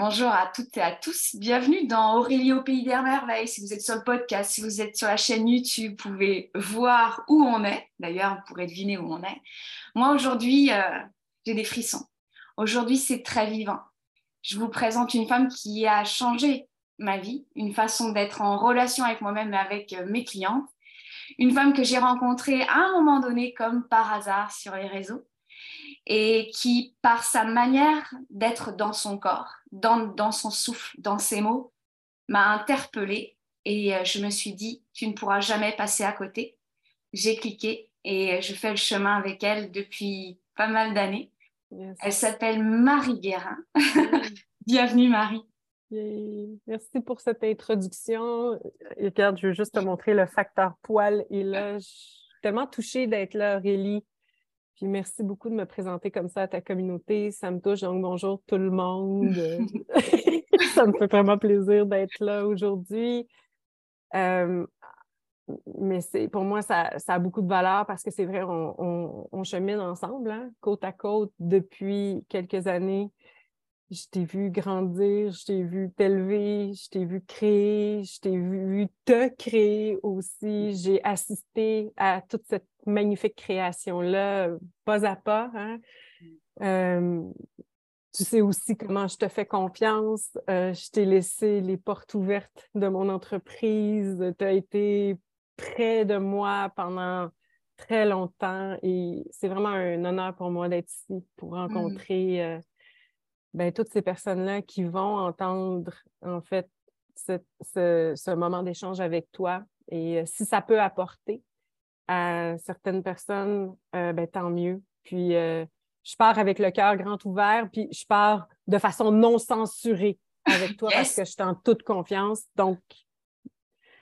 Bonjour à toutes et à tous. Bienvenue dans Aurélie au pays des merveilles. Si vous êtes sur le podcast, si vous êtes sur la chaîne YouTube, vous pouvez voir où on est. D'ailleurs, vous pourrez deviner où on est. Moi, aujourd'hui, euh, j'ai des frissons. Aujourd'hui, c'est très vivant. Je vous présente une femme qui a changé ma vie, une façon d'être en relation avec moi-même et avec euh, mes clientes. Une femme que j'ai rencontrée à un moment donné comme par hasard sur les réseaux et qui, par sa manière d'être dans son corps, dans, son souffle, dans ses mots, m'a interpellée et euh, je me suis dit, tu ne pourras jamais passer à côté. J'ai cliqué et je fais le chemin avec elle depuis pas mal d'années. Elle s'appelle Marie Guérin. Bienvenue Marie. Merci pour cette introduction. Regarde, je veux juste te montrer le facteur poil. Et là, je suis tellement touchée d'être là, Aurélie. Puis merci beaucoup de me présenter comme ça à ta communauté. Ça me touche. Donc, bonjour tout le monde. ça me fait vraiment plaisir d'être là aujourd'hui. Euh, mais c'est pour moi, ça, a beaucoup de valeur parce que c'est vrai, on, chemine ensemble, hein, côte à côte, depuis quelques années. Je t'ai vu grandir, je t'ai vu t'élever, je t'ai vu créer, je t'ai vu te créer aussi. J'ai assisté à toute cette magnifique création-là, pas à pas. Hein. Euh, tu sais aussi comment je te fais confiance. Euh, je t'ai laissé les portes ouvertes de mon entreprise. Tu as été près de moi pendant très longtemps et c'est vraiment un honneur pour moi d'être ici pour mmh. rencontrer euh, ben, toutes ces personnes-là qui vont entendre, en fait, ce, moment d'échange avec toi. Et si ça peut apporter à certaines personnes, euh, ben, tant mieux. Puis, euh, je pars avec le cœur grand ouvert, puis je pars de façon non censurée avec toi parce que je suis en toute confiance. Donc,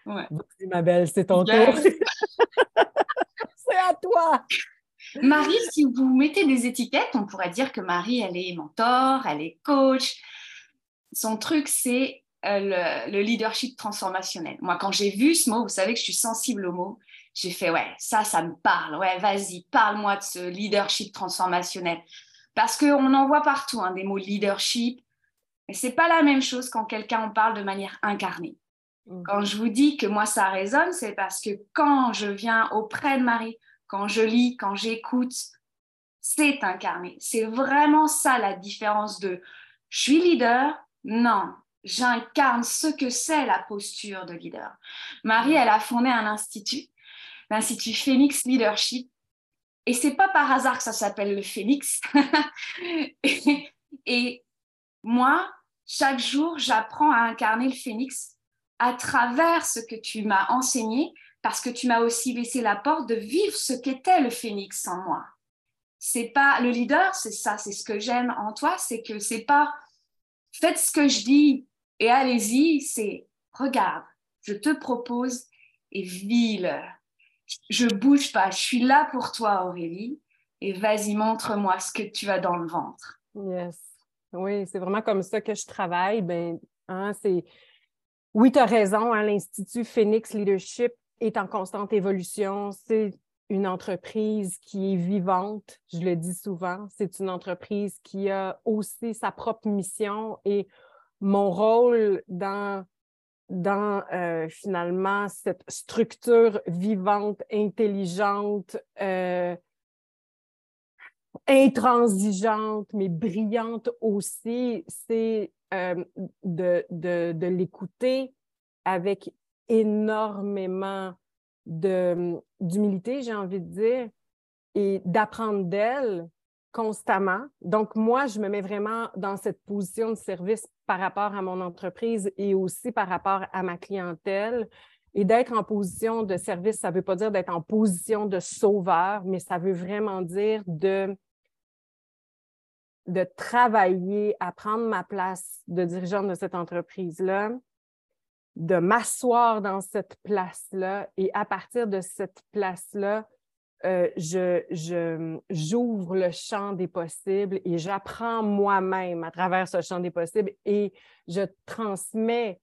ouais. ma belle, c'est ton tour. c'est à toi. Marie, si vous mettez des étiquettes, on pourrait dire que Marie, elle est mentor, elle est coach. Son truc, c'est euh, le, leadership transformationnel. Moi, quand j'ai vu ce mot, vous savez que je suis sensible au mot, j'ai fait, ouais, ça, ça me parle. Ouais, vas-y, parle-moi de ce leadership transformationnel. Parce qu'on en voit partout hein, des mots leadership, mais c'est pas la même chose quand quelqu'un en parle de manière incarnée. Mmh. Quand je vous dis que moi, ça résonne, c'est parce que quand je viens auprès de Marie, quand je lis, quand j'écoute, c'est incarné. C'est vraiment ça la différence de je suis leader, non, j'incarne ce que c'est la posture de leader. Marie, elle a fondé un institut, l'Institut Phoenix Leadership, et c'est pas par hasard que ça s'appelle le Phoenix. et, moi, chaque jour, j'apprends à incarner le Phoenix à travers ce que tu m'as enseigné parce que tu m'as aussi laissé la porte de vivre ce qu'était le phénix en moi. C'est pas le leader, c'est ça, c'est ce que j'aime en toi, c'est que c'est pas faites ce que je dis et allez-y, c'est regarde, je te propose et vis-le. Je bouge pas, je suis là pour toi Aurélie et vas-y montre-moi ce que tu as dans le ventre. Yes. Oui, c'est vraiment comme ça que je travaille. Ben, hein, oui, tu as raison, hein, l'Institut Phoenix Leadership est en constante évolution. C'est une entreprise qui est vivante, je le dis souvent. C'est une entreprise qui a aussi sa propre mission et mon rôle dans, dans euh, finalement cette structure vivante, intelligente, euh, intransigeante, mais brillante aussi, c'est euh, de, de, de l'écouter avec énormément d'humilité, j'ai envie de dire, et d'apprendre d'elle constamment. Donc, moi, je me mets vraiment dans cette position de service par rapport à mon entreprise et aussi par rapport à ma clientèle. Et d'être en position de service, ça ne veut pas dire d'être en position de sauveur, mais ça veut vraiment dire de, de travailler à prendre ma place de dirigeante de cette entreprise-là, de m'asseoir dans cette place-là et à partir de cette place-là, euh, je, j'ouvre le champ des possibles et j'apprends moi-même à travers ce champ des possibles et je transmets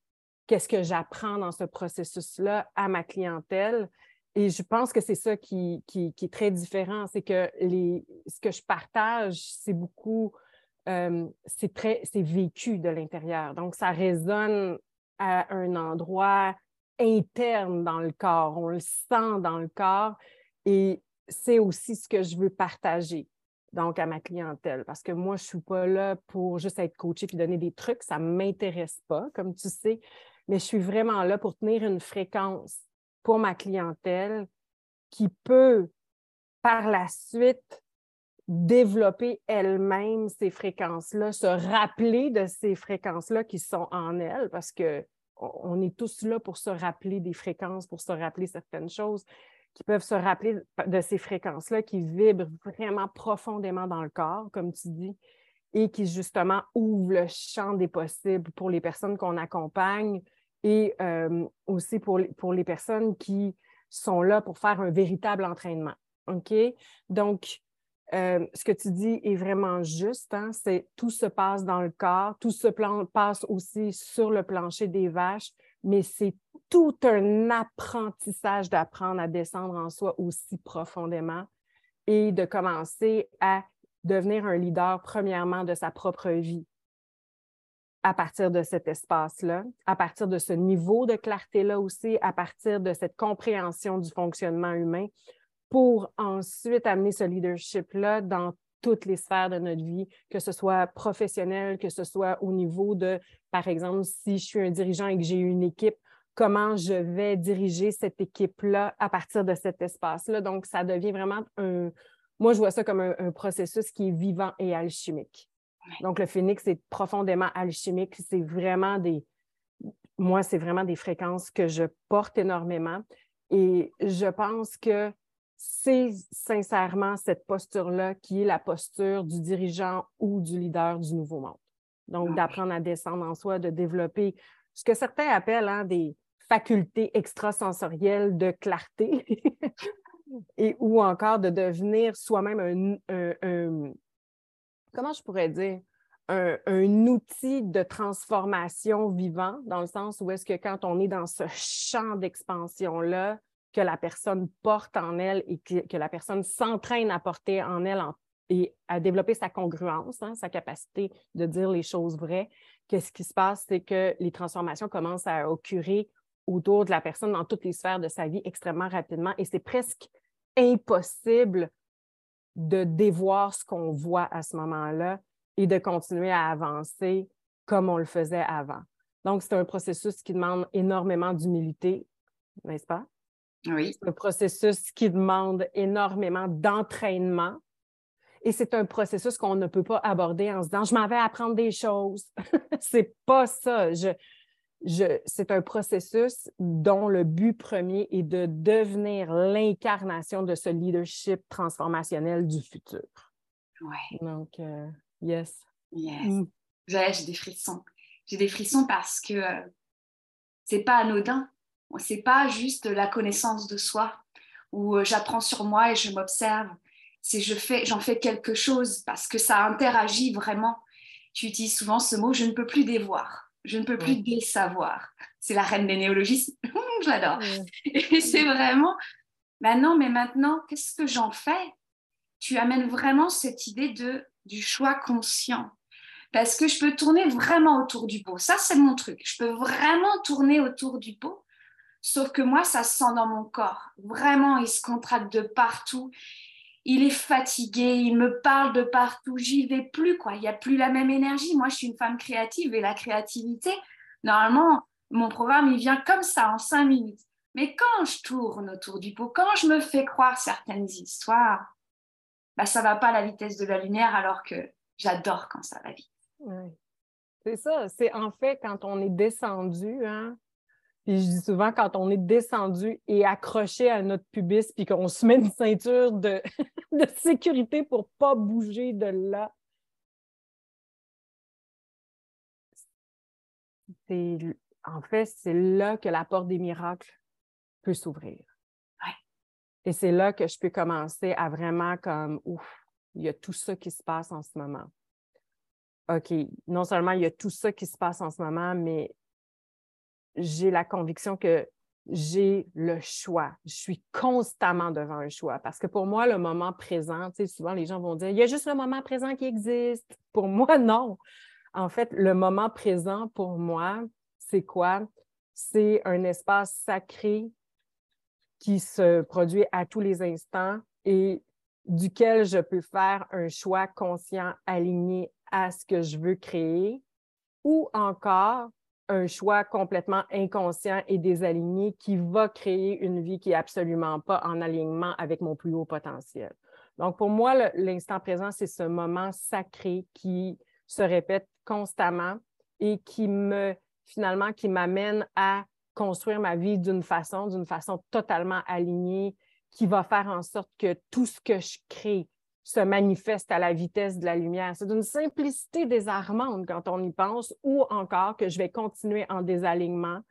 qu'est-ce que j'apprends dans ce processus-là à ma clientèle. Et je pense que c'est ça qui, qui, est très différent, c'est que les, ce que je partage, c'est beaucoup euh, c'est vécu de l'intérieur. Donc, ça résonne à un endroit interne dans le corps. On le sent dans le corps et c'est aussi ce que je veux partager donc à ma clientèle parce que moi, je ne suis pas là pour juste être coachée puis donner des trucs. Ça ne m'intéresse pas, comme tu sais, mais je suis vraiment là pour tenir une fréquence pour ma clientèle qui peut par la suite développer elle-même ces fréquences-là, se rappeler de ces fréquences-là qui sont en elle, parce que on est tous là pour se rappeler des fréquences, pour se rappeler certaines choses, qui peuvent se rappeler de ces fréquences-là qui vibrent vraiment profondément dans le corps, comme tu dis, et qui justement ouvrent le champ des possibles pour les personnes qu'on accompagne et euh, aussi pour, pour les personnes qui sont là pour faire un véritable entraînement. OK? Donc, euh, ce que tu dis est vraiment juste. Hein? C'est tout se passe dans le corps, tout se passe aussi sur le plancher des vaches, mais c'est tout un apprentissage d'apprendre à descendre en soi aussi profondément et de commencer à devenir un leader, premièrement, de sa propre vie à partir de cet espace-là, à partir de ce niveau de clarté-là aussi, à partir de cette compréhension du fonctionnement humain, pour ensuite amener ce leadership-là dans toutes les sphères de notre vie, que ce soit professionnel, que ce soit au niveau de, par exemple, si je suis un dirigeant et que j'ai une équipe, comment je vais diriger cette équipe-là à partir de cet espace-là. Donc, ça devient vraiment un, moi, je vois ça comme un, processus qui est vivant et alchimique. Donc, le phénix est profondément alchimique. C'est vraiment des, moi, c'est vraiment des fréquences que je porte énormément. Et je pense que c'est sincèrement cette posture-là qui est la posture du dirigeant ou du leader du nouveau monde. Donc, ah d'apprendre à descendre en soi, de développer ce que certains appellent hein, des facultés extrasensorielles de clarté et ou encore de devenir soi-même un, comment je pourrais dire, un, outil de transformation vivant, dans le sens où est-ce que quand on est dans ce champ d'expansion-là, que la personne porte en elle et que, la personne s'entraîne à porter en elle et à développer sa congruence, hein, sa capacité de dire les choses vraies, qu'est-ce qui se passe, c'est que les transformations commencent à occurrer autour de la personne dans toutes les sphères de sa vie extrêmement rapidement et c'est presque impossible de dévoir ce qu'on voit à ce moment-là et de continuer à avancer comme on le faisait avant. Donc, c'est un processus qui demande énormément d'humilité, n'est-ce pas? Oui. C'est un processus qui demande énormément d'entraînement. Et c'est un processus qu'on ne peut pas aborder en se disant je m'en vais apprendre des choses. c'est pas ça. Je, c'est un processus dont le but premier est de devenir l'incarnation de ce leadership transformationnel du futur. Oui. Donc, euh, yes. Yes. Mm. J'ai des frissons. J'ai des frissons parce que euh, c'est pas anodin c'est pas juste la connaissance de soi où euh, j'apprends sur moi et je m'observe. C'est je fais, j'en fais quelque chose parce que ça interagit vraiment. Tu utilises souvent ce mot, je ne peux plus dévoir, je ne peux plus désavoir. C'est la reine des néologismes, j'adore. Et c'est vraiment, maintenant, mais maintenant, qu'est-ce que j'en fais? Tu amènes vraiment cette idée de du choix conscient parce que je peux tourner vraiment autour du pot. Ça, c'est mon truc. Je peux vraiment tourner autour du pot Sauf que moi, ça se sent dans mon corps. Vraiment, il se contracte de partout. Il est fatigué, il me parle de partout. J'y vais plus, quoi. Il n'y a plus la même énergie. Moi, je suis une femme créative et la créativité, normalement, mon programme, il vient comme ça, en cinq minutes. Mais quand je tourne autour du pot, quand je me fais croire certaines histoires, bah, ça va pas à la vitesse de la lumière, alors que j'adore quand ça va vite. C'est ça. C'est en fait quand on est descendu, hein, puis je dis souvent, quand on est descendu et accroché à notre pubis, puis qu'on se met une ceinture de, de sécurité pour ne pas bouger de là, c'est en fait, c'est là que la porte des miracles peut s'ouvrir. Et c'est là que je peux commencer à vraiment comme, ouf, il y a tout ça qui se passe en ce moment. OK, non seulement il y a tout ça qui se passe en ce moment, mais j'ai la conviction que j'ai le choix. Je suis constamment devant un choix parce que pour moi, le moment présent, tu sais, souvent les gens vont dire, il y a juste le moment présent qui existe. Pour moi, non. En fait, le moment présent, pour moi, c'est quoi? C'est un espace sacré qui se produit à tous les instants et duquel je peux faire un choix conscient aligné à ce que je veux créer ou encore un choix complètement inconscient et désaligné qui va créer une vie qui n'est absolument pas en alignement avec mon plus haut potentiel. Donc, pour moi, l'instant présent, c'est ce moment sacré qui se répète constamment et qui me, finalement, qui m'amène à construire ma vie d'une façon, d'une façon totalement alignée, qui va faire en sorte que tout ce que je crée, se manifeste à la vitesse de la lumière. C'est d'une simplicité désarmante quand on y pense, ou encore que je vais continuer en désalignement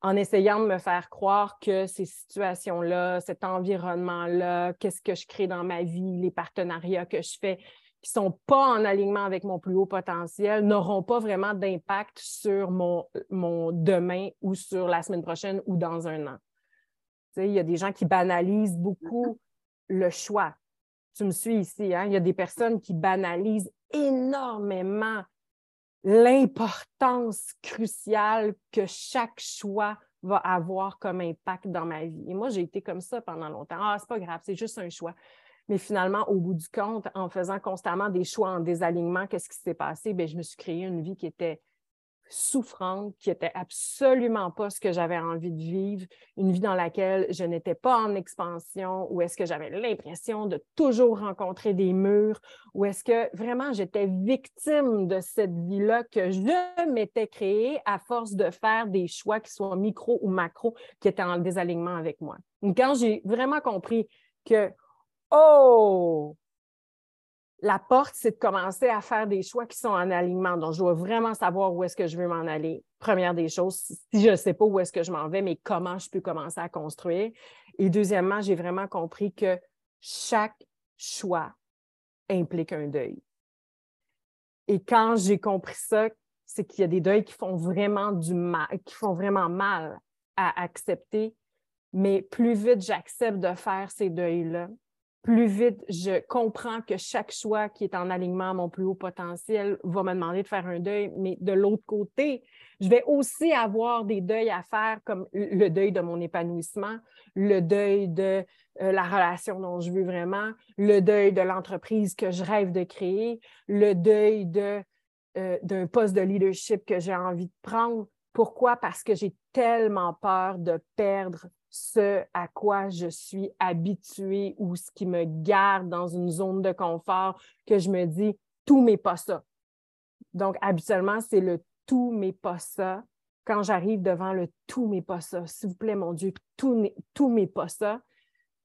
en essayant de me faire croire que ces situations-là, cet environnement-là, qu'est-ce que je crée dans ma vie, les partenariats que je fais qui ne sont pas en alignement avec mon plus haut potentiel n'auront pas vraiment d'impact sur mon, mon demain ou sur la semaine prochaine ou dans un an. il y a des gens qui banalisent beaucoup le choix tu me suis ici, hein? il y a des personnes qui banalisent énormément l'importance cruciale que chaque choix va avoir comme impact dans ma vie. Et moi, j'ai été comme ça pendant longtemps. Ah, c'est pas grave, c'est juste un choix. Mais finalement, au bout du compte, en faisant constamment des choix en désalignement, qu'est-ce qui s'est passé? Bien, je me suis créé une vie qui était souffrante, qui n'était absolument pas ce que j'avais envie de vivre, une vie dans laquelle je n'étais pas en expansion, ou est-ce que j'avais l'impression de toujours rencontrer des murs, ou est-ce que vraiment j'étais victime de cette vie-là que je m'étais créée à force de faire des choix qui soient micro ou macro, qui étaient en désalignement avec moi. quand j'ai vraiment compris que, oh, la porte, c'est de commencer à faire des choix qui sont en alignement. Donc, je dois vraiment savoir où est-ce que je veux m'en aller. Première des choses, si je ne sais pas où est-ce que je m'en vais, mais comment je peux commencer à construire. Et deuxièmement, j'ai vraiment compris que chaque choix implique un deuil. Et quand j'ai compris ça, c'est qu'il y a des deuils qui font vraiment du mal, qui font vraiment mal à accepter. Mais plus vite j'accepte de faire ces deuils-là, plus vite je comprends que chaque choix qui est en alignement à mon plus haut potentiel va me demander de faire un deuil, mais de l'autre côté, je vais aussi avoir des deuils à faire comme le deuil de mon épanouissement, le deuil de euh, la relation dont je veux vraiment, le deuil de l'entreprise que je rêve de créer, le deuil de, euh, d'un poste de leadership que j'ai envie de prendre. Pourquoi? Parce que j'ai tellement peur de perdre ce à quoi je suis habituée ou ce qui me garde dans une zone de confort que je me dis tout mais pas ça. Donc, habituellement, c'est le tout mais pas ça. Quand j'arrive devant le tout mais pas ça, s'il vous plaît, mon Dieu, tout, tout mais pas ça,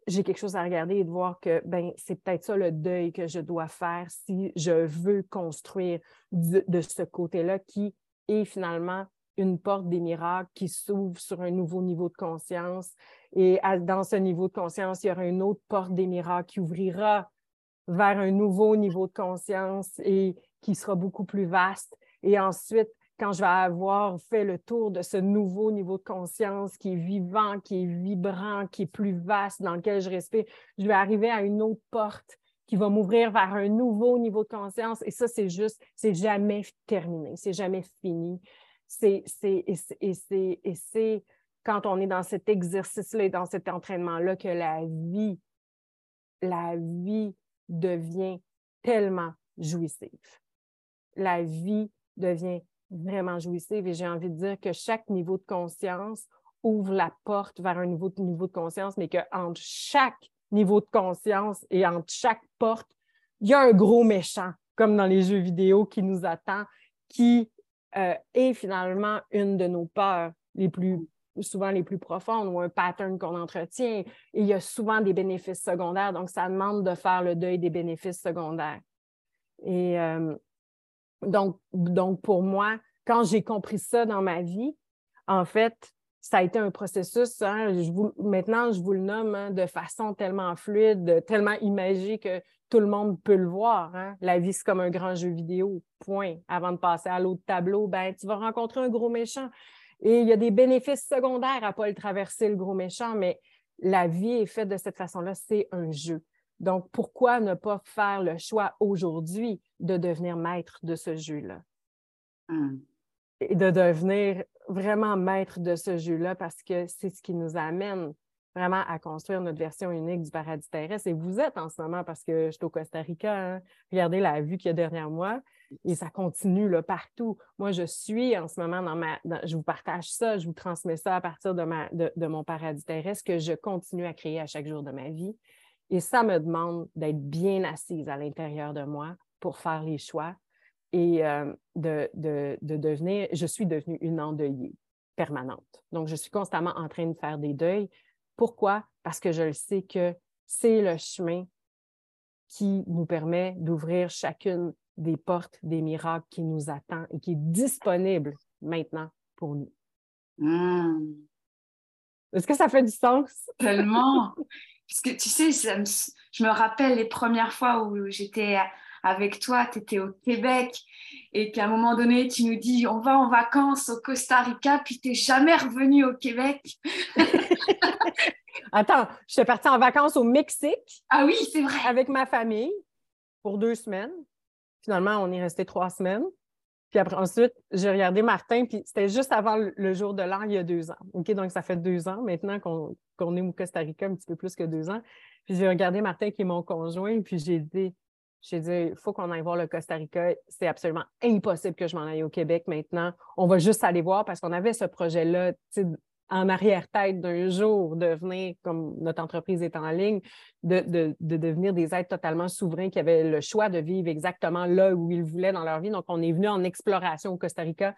j'ai quelque chose à regarder et de voir que ben, c'est peut-être ça le deuil que je dois faire si je veux construire de ce côté-là qui est finalement une porte des miracles qui s'ouvre sur un nouveau niveau de conscience. Et dans ce niveau de conscience, il y aura une autre porte des miracles qui ouvrira vers un nouveau niveau de conscience et qui sera beaucoup plus vaste. Et ensuite, quand je vais avoir fait le tour de ce nouveau niveau de conscience qui est vivant, qui est vibrant, qui est plus vaste, dans lequel je respire, je vais arriver à une autre porte qui va m'ouvrir vers un nouveau niveau de conscience. Et ça, c'est juste, c'est jamais terminé, c'est jamais fini c'est, et c'est quand on est dans cet exercice-là et dans cet entraînement-là que la vie, la vie devient tellement jouissive. La vie devient vraiment jouissive et j'ai envie de dire que chaque niveau de conscience ouvre la porte vers un nouveau niveau de conscience, mais qu'entre chaque niveau de conscience et entre chaque porte, il y a un gros méchant, comme dans les jeux vidéo, qui nous attend, qui euh, est finalement une de nos peurs les plus souvent les plus profondes ou un pattern qu'on entretient. Et il y a souvent des bénéfices secondaires, donc ça demande de faire le deuil des bénéfices secondaires. Et euh, donc, donc, pour moi, quand j'ai compris ça dans ma vie, en fait, ça a été un processus, hein, maintenant je vous le nomme hein, de façon tellement fluide, tellement imagée que tout le monde peut le voir. Hein. La vie, c'est comme un grand jeu vidéo, point. Avant de passer à l'autre tableau, ben, tu vas rencontrer un gros méchant. Et il y a des bénéfices secondaires à ne pas le traverser, le gros méchant, mais la vie est faite de cette façon-là, c'est un jeu. Donc, pourquoi ne pas faire le choix aujourd'hui de devenir maître de ce jeu-là? Hmm. Et de devenir vraiment maître de ce jeu-là parce que c'est ce qui nous amène vraiment à construire notre version unique du paradis terrestre. Et vous êtes en ce moment parce que je suis au Costa Rica. Hein. Regardez la vue qu'il y a derrière moi et ça continue là, partout. Moi, je suis en ce moment dans ma. je vous partage ça, je vous transmets ça à partir de, ma, de, mon paradis terrestre que je continue à créer à chaque jour de ma vie. Et ça me demande d'être bien assise à l'intérieur de moi pour faire les choix et euh, de, de, de devenir. Je suis devenue une endeuillée permanente. Donc, je suis constamment en train de faire des deuils pourquoi? Parce que je le sais que c'est le chemin qui nous permet d'ouvrir chacune des portes des miracles qui nous attend et qui est disponible maintenant pour nous. Hmm. Est-ce que ça fait du sens? Tellement. Parce que tu sais, je me rappelle les premières fois où j'étais avec toi, tu étais au Québec et qu'à un moment donné, tu nous dis on va en vacances au Costa Rica, puis tu n'es jamais revenu au Québec. Attends, je suis partie en vacances au Mexique. Ah oui, c'est vrai. Avec ma famille pour deux semaines. Finalement, on est resté trois semaines. Puis après, ensuite, j'ai regardé Martin, puis c'était juste avant le jour de l'an, il y a deux ans. OK, donc ça fait deux ans maintenant qu'on est au Costa Rica, un petit peu plus que deux ans. Puis j'ai regardé Martin, qui est mon conjoint, puis j'ai dit, j'ai dit, il faut qu'on aille voir le Costa Rica. C'est absolument impossible que je m'en aille au Québec maintenant. On va juste aller voir parce qu'on avait ce projet-là en arrière-tête d'un jour de venir, comme notre entreprise est en ligne, de, devenir des êtres totalement souverains qui avaient le choix de vivre exactement là où ils voulaient dans leur vie. Donc, on est venu en exploration au Costa Rica.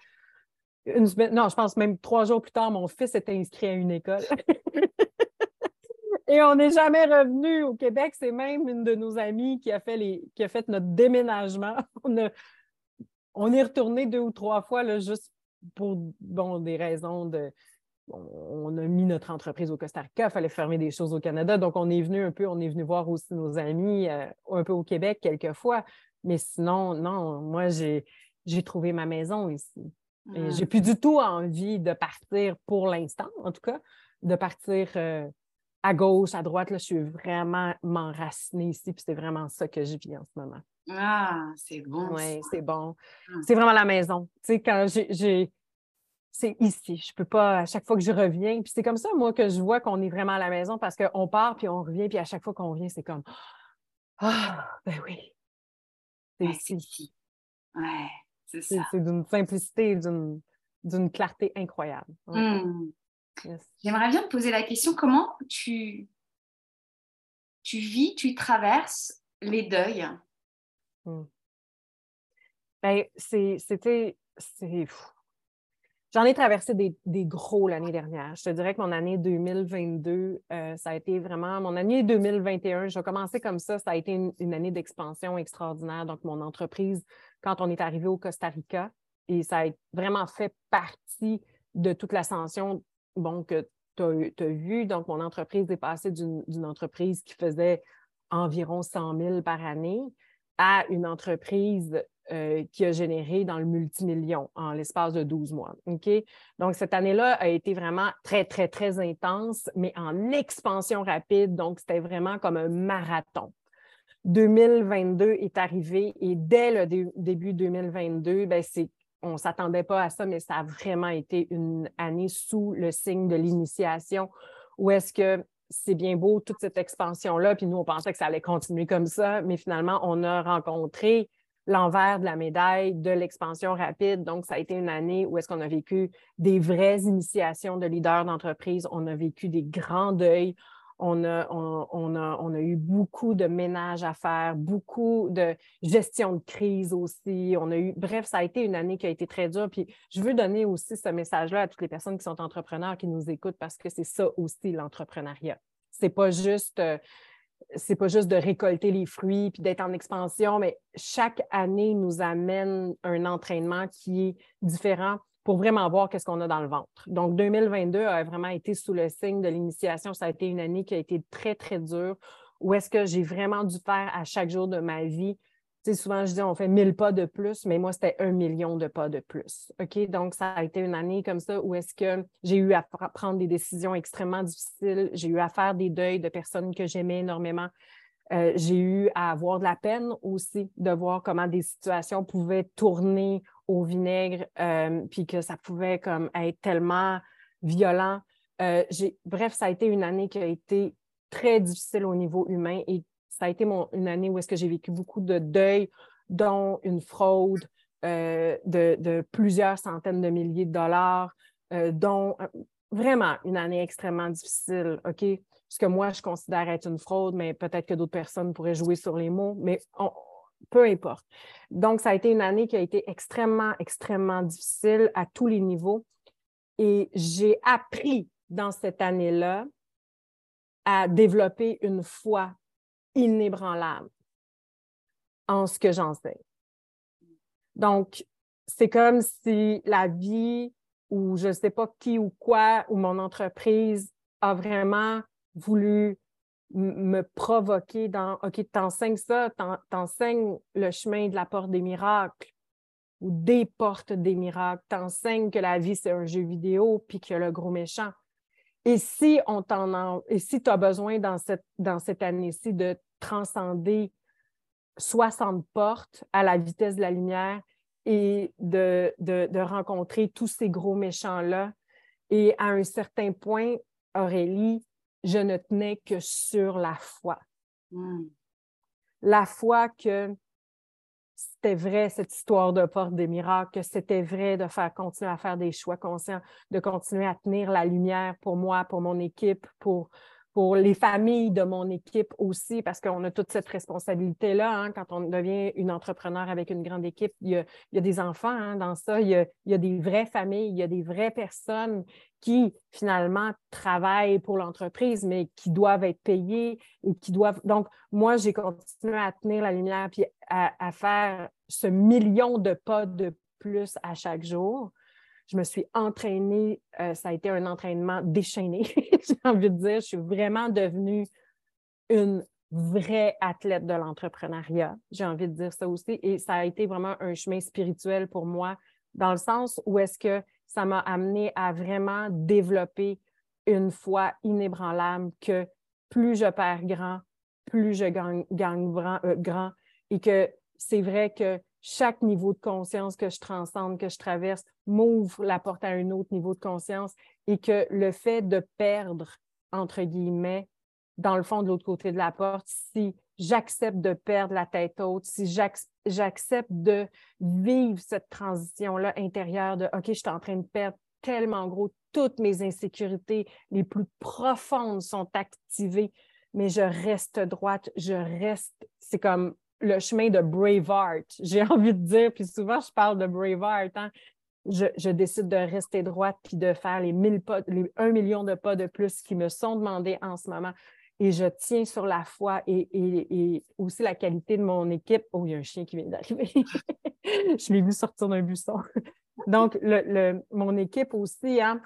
Une non, je pense même trois jours plus tard, mon fils était inscrit à une école. Et on n'est jamais revenu au Québec. C'est même une de nos amies qui a fait, les, qui a fait notre déménagement. On, on est retourné deux ou trois fois là, juste pour bon, des raisons de. on a mis notre entreprise au Costa Rica, il fallait fermer des choses au Canada. Donc, on est venu un peu, on est venu voir aussi nos amis euh, un peu au Québec quelques fois. Mais sinon, non, moi, j'ai, j'ai trouvé ma maison ici. Ah. j'ai plus du tout envie de partir pour l'instant, en tout cas, de partir euh, à gauche, à droite, là, je suis vraiment m'enracinée ici, puis c'est vraiment ça que je vis en ce moment. Ah, c'est bon. Oui, c'est bon. Ah. C'est vraiment la maison. Tu sais, quand j'ai. C'est ici. Je peux pas, à chaque fois que je reviens, puis c'est comme ça, moi, que je vois qu'on est vraiment à la maison parce qu'on part, puis on revient, puis à chaque fois qu'on revient, c'est comme Ah, ben oui. C'est ici. Ouais, c'est ça. C'est d'une simplicité, d'une clarté incroyable. J'aimerais bien te poser la question, comment tu, tu vis, tu traverses les deuils? Hmm. ben, C'était. J'en ai traversé des, gros l'année dernière. Je te dirais que mon année 2022, euh, ça a été vraiment. Mon année 2021, j'ai commencé comme ça. Ça a été une, une année d'expansion extraordinaire. Donc, mon entreprise, quand on est arrivé au Costa Rica, et ça a vraiment fait partie de toute l'ascension bon, que tu as, vu. Donc, mon entreprise est passée d'une entreprise qui faisait environ 100 000 par année à une entreprise euh, qui a généré dans le multimillion en l'espace de 12 mois. Donc, cette année-là a été vraiment très, très, très intense, mais en expansion rapide. Donc, c'était vraiment comme un marathon. 2022 est arrivé et dès le début 2022, ben, c'est on ne s'attendait pas à ça, mais ça a vraiment été une année sous le signe de l'initiation où est-ce que c'est bien beau toute cette expansion-là, puis nous, on pensait que ça allait continuer comme ça, mais finalement, on a rencontré l'envers de la médaille de l'expansion rapide. Donc, ça a été une année où est-ce qu'on a vécu des vraies initiations de leaders d'entreprise, on a vécu des grands deuils, on a, eu beaucoup de ménage à faire, beaucoup de gestion de crise aussi. On a eu, bref, ça a été une année qui a été très dure. Puis je veux donner aussi ce message-là à toutes les personnes qui sont entrepreneurs, qui nous écoutent, parce que c'est ça aussi l'entrepreneuriat. C'est pas juste. Euh, pas juste de récolter les fruits puis d'être en expansion, mais chaque année nous amène un entraînement qui est différent pour vraiment voir qu'est-ce qu'on a dans le ventre. Donc, 2022 a vraiment été sous le signe de l'initiation. Ça a été une année qui a été très, très dure, où est-ce que j'ai vraiment dû faire à chaque jour de ma vie souvent, je dis on fait 1000 pas de plus, mais moi, c'était un million de pas de plus. OK? Donc, ça a été une année comme ça où est-ce que j'ai eu à prendre des décisions extrêmement difficiles. J'ai eu à faire des deuils de personnes que j'aimais énormément. Euh, j'ai eu à avoir de la peine aussi de voir comment des situations pouvaient tourner au vinaigre, euh, puis que ça pouvait comme être tellement violent. Euh, bref, ça a été une année qui a été très difficile au niveau humain et ça a été une année où est-ce que j'ai vécu beaucoup de deuil, dont une fraude euh, de, plusieurs centaines de milliers de dollars, dont vraiment une année extrêmement difficile, OK? Ce que moi, je considère être une fraude, mais peut-être que d'autres personnes pourraient jouer sur les mots, mais peu importe. Donc, ça a été une année qui a été extrêmement, extrêmement difficile à tous les niveaux. Et j'ai appris dans cette année-là à développer une foi inébranlable en ce que j'enseigne. Donc, c'est comme si la vie ou je ne sais pas qui ou quoi ou mon entreprise a vraiment voulu me provoquer dans OK, t'enseignes ça, t'enseignes le chemin de la porte des miracles ou des portes des miracles, t'enseignes que la vie c'est un jeu vidéo puis qu'il y a le gros méchant. Et si on t'en tu besoin dans cette, année-ci de transcender 60 portes à la vitesse de la lumière et de, de, rencontrer tous ces gros méchants-là. Et à un certain point, Aurélie, je ne tenais que sur la foi. Hmm. La foi que c'était vrai, cette histoire de porte des miracles, que c'était vrai de faire continuer à faire des choix conscients, de continuer à tenir la lumière pour moi, pour mon équipe, pour, pour les familles de mon équipe aussi, parce qu'on a toute cette responsabilité-là. Hein, quand on devient une entrepreneur avec une grande équipe, il y a, des enfants hein, dans ça, il y, a, des vraies familles, il y a des vraies personnes qui finalement travaillent pour l'entreprise, mais qui doivent être payées et qui doivent. Donc, moi, j'ai continué à tenir la lumière puis à, à faire ce million de pas de plus à chaque jour je me suis entraînée, euh, ça a été un entraînement déchaîné, j'ai envie de dire. Je suis vraiment devenue une vraie athlète de l'entrepreneuriat, j'ai envie de dire ça aussi. Et ça a été vraiment un chemin spirituel pour moi, dans le sens où est-ce que ça m'a amené à vraiment développer une foi inébranlable que plus je perds grand, plus je gagne, euh, grand, et que c'est vrai que chaque niveau de conscience que je transcende, que je traverse, m'ouvre la porte à un autre niveau de conscience et que le fait de perdre, entre guillemets, dans le fond de l'autre côté de la porte, si j'accepte de perdre la tête haute, si j'accepte de vivre cette transition-là intérieure de OK, je suis en train de perdre tellement gros, toutes mes insécurités les plus profondes sont activées, mais je reste droite, je reste, c'est comme le chemin de Braveheart, j'ai envie de dire, puis souvent je parle de Braveheart, hein. Je, décide de rester droite puis de faire les, mille pas, les 1 million de pas de plus qui me sont demandés en ce moment. Et je tiens sur la foi et, aussi la qualité de mon équipe. Oh, il y a un chien qui vient d'arriver. je l'ai vu sortir d'un buisson. Donc, le, mon équipe aussi hein,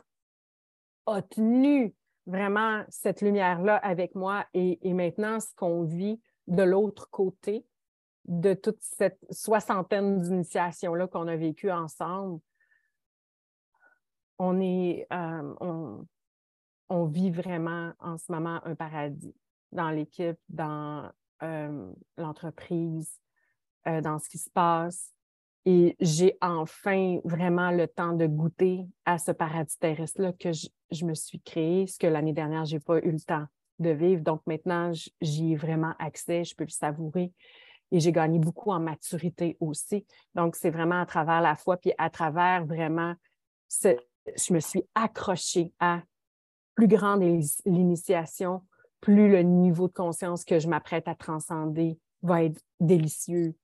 a tenu vraiment cette lumière-là avec moi. Et, et maintenant, ce qu'on vit de l'autre côté, de toute cette soixantaine d'initiations-là qu'on a vécues ensemble, on est, euh, vit vraiment en ce moment un paradis dans l'équipe, dans euh, l'entreprise, euh, dans ce qui se passe. Et j'ai enfin vraiment le temps de goûter à ce paradis terrestre-là que je, me suis créé, ce que l'année dernière, je n'ai pas eu le temps de vivre. Donc maintenant, j'y ai vraiment accès, je peux le savourer et j'ai gagné beaucoup en maturité aussi. Donc, c'est vraiment à travers la foi, puis à travers vraiment, je me suis accrochée à plus grande l'initiation, plus le niveau de conscience que je m'apprête à transcender va être délicieux,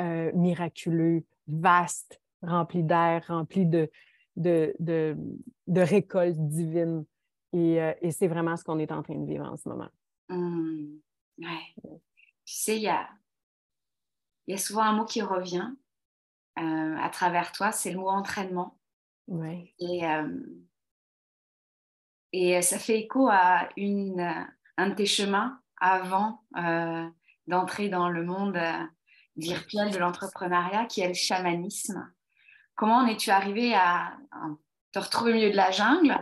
euh, miraculeux, vaste, rempli d'air, rempli de, de, de, récoltes divines. Et, euh, et c'est vraiment ce qu'on est en train de vivre en ce moment. Mmh. Ouais. Tu sais, il y a, y a souvent un mot qui revient euh, à travers toi, c'est le mot entraînement. Et, euh, et ça fait écho à une, un de tes chemins avant euh, d'entrer dans le monde virtuel de l'entrepreneuriat qui est le chamanisme. Comment en es-tu arrivé à, te retrouver au milieu de la jungle?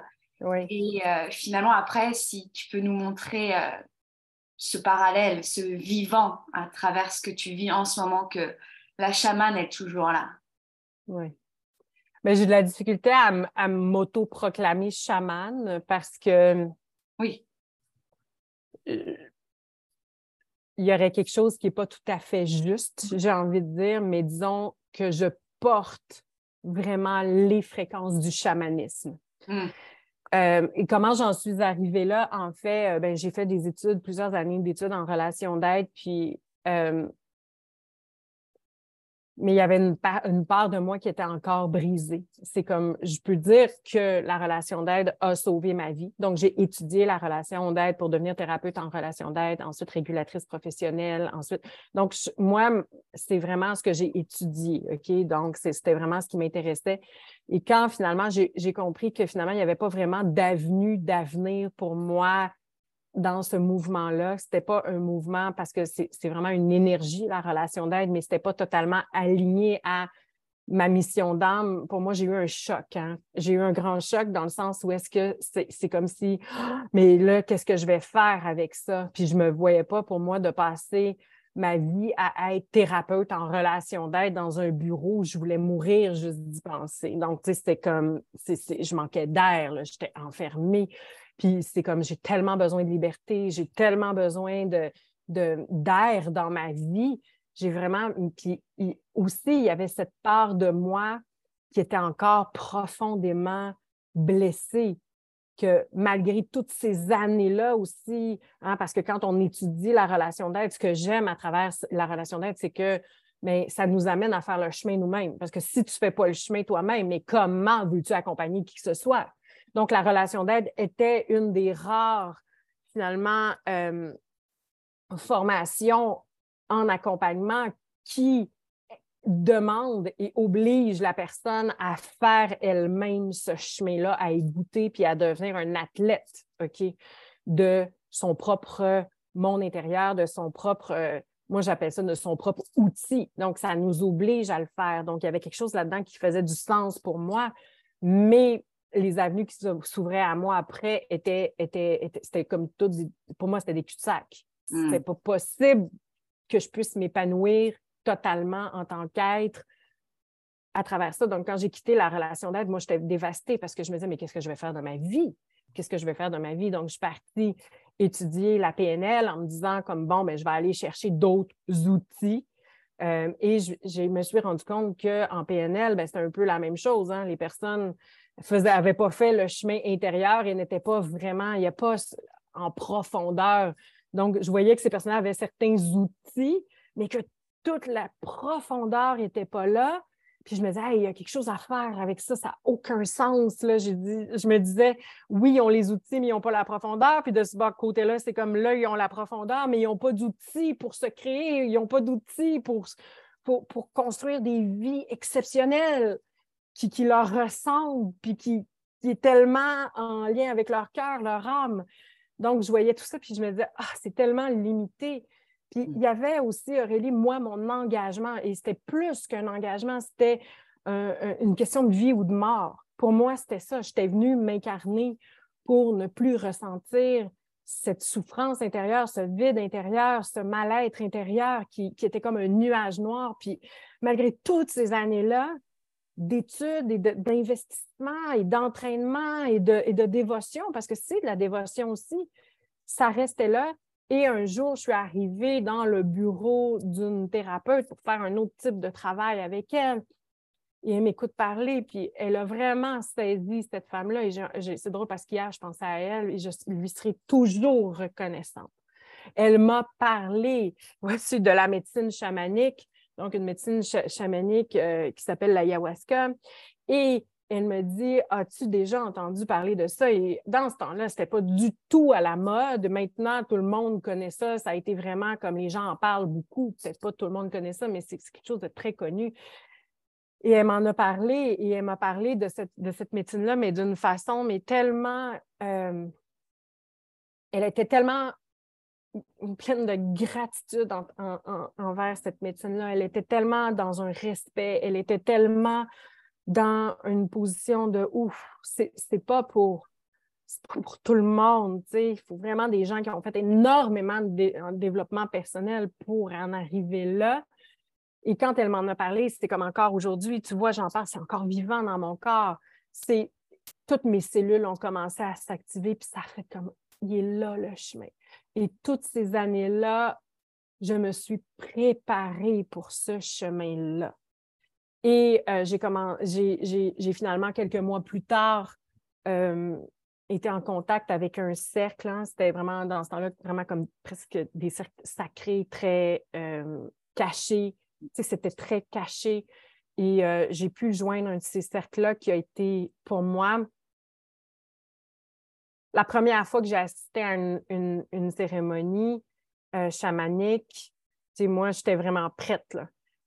Et euh, finalement, après, si tu peux nous montrer euh, ce parallèle, ce vivant à travers ce que tu vis en ce moment, que la chamane est toujours là? Oui. Mais j'ai de la difficulté à, à m'auto-proclamer chamane parce que. Oui. Euh, il y aurait quelque chose qui n'est pas tout à fait juste, j'ai envie de dire, mais disons que je porte vraiment les fréquences du chamanisme. Hmm. Euh, et comment j'en suis arrivée là? En fait, euh, ben, j'ai fait des études, plusieurs années d'études en relation d'aide, puis euh, mais il y avait une, part de moi qui était encore brisée. C'est comme, je peux dire que la relation d'aide a sauvé ma vie. Donc, j'ai étudié la relation d'aide pour devenir thérapeute en relation d'aide, ensuite régulatrice professionnelle, ensuite. Donc, moi, c'est vraiment ce que j'ai étudié, OK? Donc, c'était vraiment ce qui m'intéressait. Et quand finalement, j'ai compris que finalement, il n'y avait pas vraiment d'avenue, d'avenir pour moi dans ce mouvement-là. Ce n'était pas un mouvement parce que c'est vraiment une énergie, la relation d'aide, mais ce n'était pas totalement aligné à ma mission d'âme. Pour moi, j'ai eu un choc. Hein. J'ai eu un grand choc dans le sens où est-ce que c'est comme si, mais là, qu'est-ce que je vais faire avec ça? Puis je me voyais pas pour moi de passer ma vie à être thérapeute en relation d'aide dans un bureau où je voulais mourir juste d'y penser. Donc, tu sais, c'était comme, je manquais d'air, j'étais enfermée. Puis c'est comme j'ai tellement besoin de liberté, j'ai tellement besoin de, d'air dans ma vie. J'ai vraiment. Puis aussi, il y avait cette part de moi qui était encore profondément blessée, que malgré toutes ces années-là aussi, hein, parce que quand on étudie la relation d'aide, ce que j'aime à travers la relation d'aide, c'est que mais ça nous amène à faire le chemin nous-mêmes. Parce que si tu ne fais pas le chemin toi-même, mais comment veux-tu accompagner qui que ce soit? Donc, la relation d'aide était une des rares, finalement, euh, formations en accompagnement qui demande et oblige la personne à faire elle-même ce chemin-là, à y goûter puis à devenir un athlète, de son propre monde intérieur, de son propre, euh, moi j'appelle ça de son propre outil. Donc, ça nous oblige à le faire. Donc, il y avait quelque chose là-dedans qui faisait du sens pour moi, mais les avenues qui s'ouvraient à moi après étaient, étaient, c'était comme tout, pour moi, c'était des cul-de-sac. Hmm. C'était pas possible que je puisse m'épanouir totalement en tant qu'être à travers ça. Donc, quand j'ai quitté la relation d'aide, moi, j'étais dévastée parce que je me disais, mais qu'est-ce que je vais faire de ma vie? Qu'est-ce que je vais faire de ma vie? Donc, je suis partie étudier la PNL en me disant, comme, bon, ben, je vais aller chercher d'autres outils. Euh, et je, me suis rendu compte qu'en PNL, ben, c'est un peu la même chose. Hein? Les personnes n'avait pas fait le chemin intérieur et n'était pas vraiment, il n'y a pas en profondeur. Donc, je voyais que ces personnes avaient certains outils, mais que toute la profondeur n'était pas là. Puis je me disais, il y a quelque chose à faire avec ça, ça n'a aucun sens. Là. je me disais, oui, ils ont les outils, mais ils n'ont pas la profondeur. Puis de ce côté-là, c'est comme là, ils ont la profondeur, mais ils n'ont pas d'outils pour se créer, ils n'ont pas d'outils pour, pour, pour, construire des vies exceptionnelles qui, leur ressemble, puis qui, est tellement en lien avec leur cœur, leur âme. Donc, je voyais tout ça, puis je me disais, ah, c'est tellement limité. Puis il y avait aussi, Aurélie, moi, mon engagement, et c'était plus qu'un engagement, c'était une question de vie ou de mort. Pour moi, c'était ça. J'étais venue m'incarner pour ne plus ressentir cette souffrance intérieure, ce vide intérieur, ce mal-être intérieur qui, qui, était comme un nuage noir. Puis malgré toutes ces années-là, d'études et d'investissement et d'entraînement et de, et de dévotion, parce que c'est de la dévotion aussi, ça restait là. Et un jour, je suis arrivée dans le bureau d'une thérapeute pour faire un autre type de travail avec elle. Et elle m'écoute parler, puis elle a vraiment saisi cette femme-là. Et c'est drôle parce qu'hier, je pensais à elle et je lui serai toujours reconnaissante. Elle m'a parlé voici, de la médecine chamanique, donc une médecine chamanique euh, qui s'appelle l'ayahuasca. Et elle me dit As-tu déjà entendu parler de ça? Et dans ce temps-là, ce n'était pas du tout à la mode. Maintenant, tout le monde connaît ça. Ça a été vraiment comme les gens en parlent beaucoup. Peut-être pas tout le monde connaît ça, mais c'est quelque chose de très connu. Et elle m'en a parlé et elle m'a parlé de cette, de cette médecine-là, mais d'une façon, mais tellement. Euh, elle était tellement pleine de gratitude envers cette médecine-là. Elle était tellement dans un respect, elle était tellement dans une position de ouf, c'est pas pour pour tout le monde. Il faut vraiment des gens qui ont fait énormément de développement personnel pour en arriver là. Et quand elle m'en a parlé, c'était comme encore aujourd'hui, tu vois, j'en parle, c'est encore vivant dans mon corps. C'est toutes mes cellules ont commencé à s'activer, puis ça fait comme il est là le chemin. Et toutes ces années-là, je me suis préparée pour ce chemin-là. Et euh, j'ai finalement, quelques mois plus tard, euh, été en contact avec un cercle. Hein. C'était vraiment dans ce temps-là, vraiment comme presque des cercles sacrés, très euh, cachés. C'était très caché. Et j'ai pu joindre un de ces cercles-là qui a été pour moi la première fois que j'ai assisté à une, cérémonie euh, chamanique, moi, j'étais vraiment prête.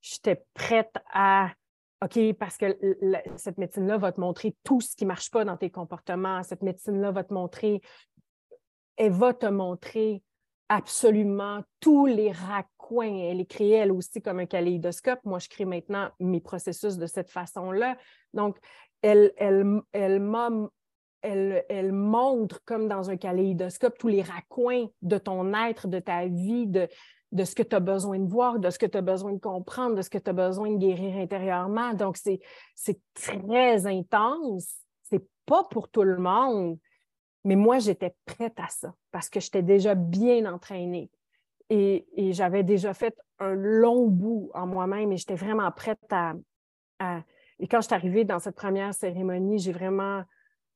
J'étais prête à OK, parce que cette médecine-là va te montrer tout ce qui ne marche pas dans tes comportements. Cette médecine-là va te montrer, elle va te montrer absolument tous les raccoins. Elle créée, elle aussi, comme un kaléidoscope. Moi, je crée maintenant mes processus de cette façon-là. Donc, elle, elle, elle m'a elle, montre comme dans un kaléidoscope tous les raccoins de ton être, de ta vie, de, de ce que tu as besoin de voir, de ce que tu as besoin de comprendre, de ce que tu as besoin de guérir intérieurement. Donc, c'est très intense. C'est pas pour tout le monde. Mais moi, j'étais prête à ça parce que j'étais déjà bien entraînée. Et, j'avais déjà fait un long bout en moi-même et j'étais vraiment prête à, à... Et quand je suis arrivée dans cette première cérémonie, j'ai vraiment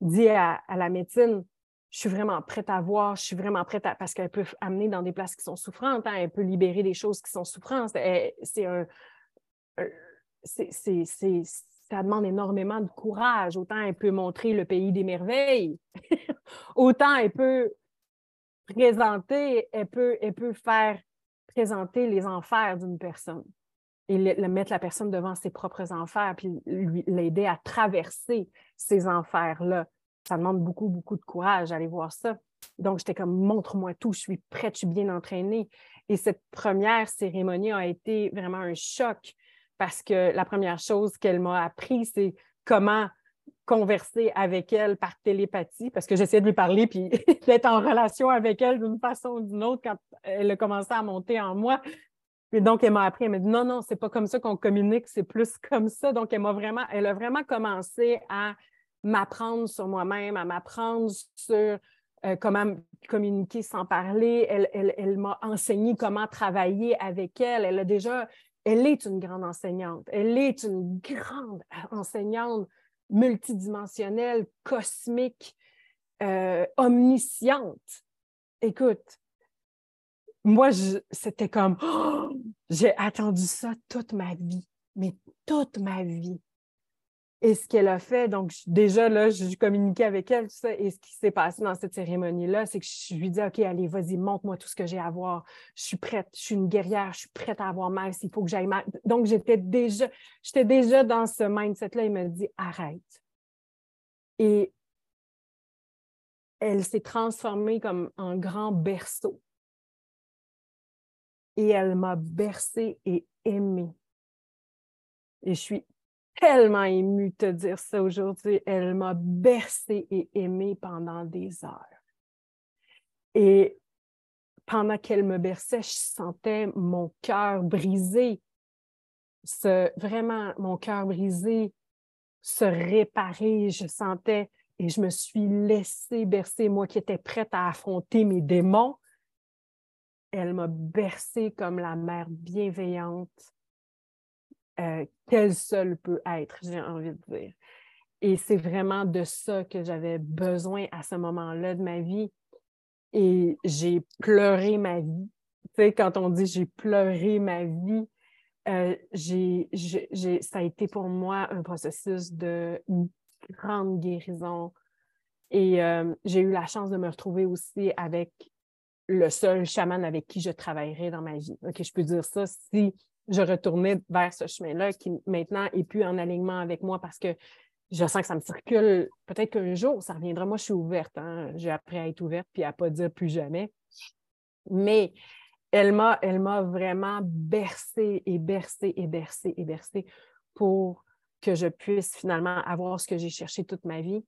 dit à, la médecine, je suis vraiment prête à voir, je suis vraiment prête à, parce qu'elle peut amener dans des places qui sont souffrantes, hein, elle peut libérer des choses qui sont souffrantes. C'est un, ça demande énormément de courage. Autant elle peut montrer le pays des merveilles, autant elle peut présenter, elle peut, elle peut faire présenter les enfers d'une personne et le, mettre la personne devant ses propres enfers, puis l'aider à traverser ces enfers-là. Ça demande beaucoup, beaucoup de courage d'aller voir ça. Donc, j'étais comme, montre-moi tout, je suis prête, je suis bien entraînée. Et cette première cérémonie a été vraiment un choc parce que la première chose qu'elle m'a appris, c'est comment converser avec elle par télépathie, parce que j'essayais de lui parler puis d'être en relation avec elle d'une façon ou d'une autre quand elle a commencé à monter en moi. Et donc, elle m'a appris, elle m'a dit non, non, c'est pas comme ça qu'on communique, c'est plus comme ça. Donc, elle m'a vraiment, elle a vraiment commencé à m'apprendre sur moi-même, à m'apprendre sur euh, comment communiquer sans parler. Elle, elle, m'a enseigné comment travailler avec elle. Elle a déjà, elle est une grande enseignante. Elle est une grande enseignante multidimensionnelle, cosmique, euh, omnisciente. Écoute, moi, c'était comme, j'ai attendu ça toute ma vie, mais toute ma vie. Et ce qu'elle a fait, donc déjà là, je communiquais avec elle, tout ça, et ce qui s'est passé dans cette cérémonie-là, c'est que je lui dis, OK, allez, vas-y, montre-moi tout ce que j'ai à voir. Je suis prête, je suis une guerrière, je suis prête à avoir mal s'il faut que j'aille mal. Donc, j'étais déjà, j'étais déjà dans ce mindset-là. Il me dit, arrête. Et elle s'est transformée comme en grand berceau et elle m'a bercée et aimée. Et je suis tellement émue de te dire ça aujourd'hui. Elle m'a bercée et aimée pendant des heures. Et pendant qu'elle me berçait, je sentais mon cœur brisé, ce, vraiment mon cœur brisé se réparer. Je sentais et je me suis laissée bercer, moi qui étais prête à affronter mes démons, elle m'a bercée comme la mère bienveillante euh, qu'elle seule peut être, j'ai envie de dire. Et c'est vraiment de ça que j'avais besoin à ce moment-là de ma vie. Et j'ai pleuré ma vie. Tu sais, quand on dit j'ai pleuré ma vie, euh, ça a été pour moi un processus de grande guérison. Et euh, j'ai eu la chance de me retrouver aussi avec le seul chaman avec qui je travaillerais dans ma vie. Je peux dire ça si je retournais vers ce chemin-là qui maintenant est plus en alignement avec moi parce que je sens que ça me circule. Peut-être qu'un jour, ça reviendra. Moi, je suis ouverte. Hein. J'ai appris à être ouverte puis à ne pas dire plus jamais. Mais elle m'a, elle m'a vraiment bercé et bercé et bercé et bercé pour que je puisse finalement avoir ce que j'ai cherché toute ma vie.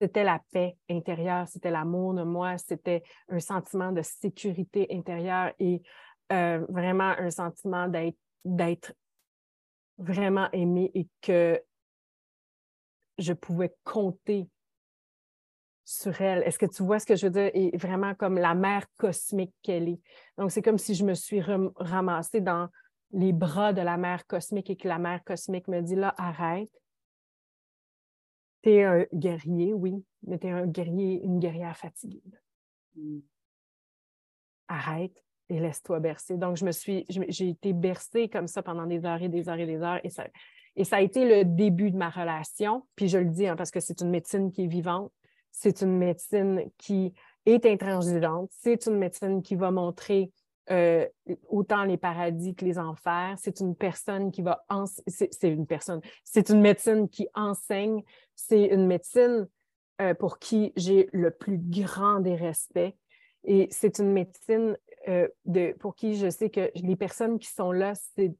C'était la paix intérieure, c'était l'amour de moi, c'était un sentiment de sécurité intérieure et euh, vraiment un sentiment d'être, vraiment aimé et que je pouvais compter sur elle. Est-ce que tu vois ce que je veux dire? Et vraiment comme la mère cosmique qu'elle est. Donc, c'est comme si je me suis ramassée dans les bras de la mère cosmique et que la mère cosmique me dit là, arrête. Tu es un guerrier, oui, mais tu es un guerrier, une guerrière fatiguée. Mm. Arrête et laisse-toi bercer. Donc, je me suis, j'ai été bercée comme ça pendant des heures et des heures et des heures. Et ça, et ça a été le début de ma relation. Puis je le dis hein, parce que c'est une médecine qui est vivante, c'est une médecine qui est intransigeante, c'est une médecine qui va montrer euh, autant les paradis que les enfers. C'est une personne qui va c'est une personne, c'est une médecine qui enseigne, c'est une médecine euh, pour qui j'ai le plus grand des respects. Et c'est une médecine euh, de, pour qui je sais que les personnes qui sont là, c'est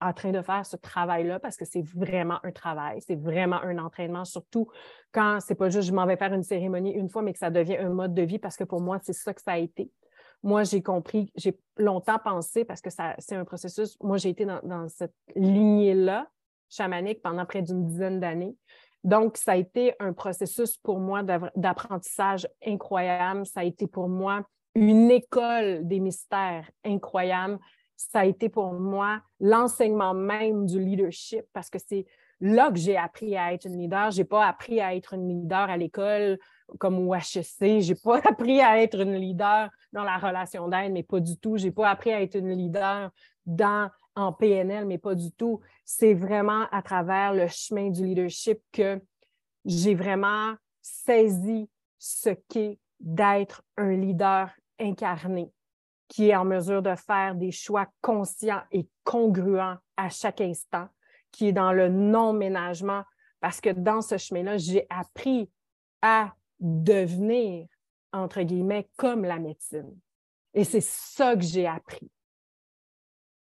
en train de faire ce travail-là parce que c'est vraiment un travail, c'est vraiment un entraînement, surtout quand c'est pas juste je m'en vais faire une cérémonie une fois, mais que ça devient un mode de vie parce que pour moi, c'est ça que ça a été. Moi, j'ai compris, j'ai longtemps pensé parce que c'est un processus. Moi, j'ai été dans, cette lignée-là chamanique pendant près d'une dizaine d'années. Donc, ça a été un processus pour moi d'apprentissage incroyable. Ça a été pour moi une école des mystères incroyable ça a été pour moi l'enseignement même du leadership parce que c'est là que j'ai appris à être une leader. Je n'ai pas appris à être une leader à l'école comme au HEC. Je n'ai pas appris à être une leader dans la relation d'aide, mais pas du tout. Je n'ai pas appris à être une leader dans, en PNL, mais pas du tout. C'est vraiment à travers le chemin du leadership que j'ai vraiment saisi ce qu'est d'être un leader incarné qui est en mesure de faire des choix conscients et congruents à chaque instant, qui est dans le non-ménagement, parce que dans ce chemin-là, j'ai appris à devenir, entre guillemets, comme la médecine. Et c'est ça que j'ai appris.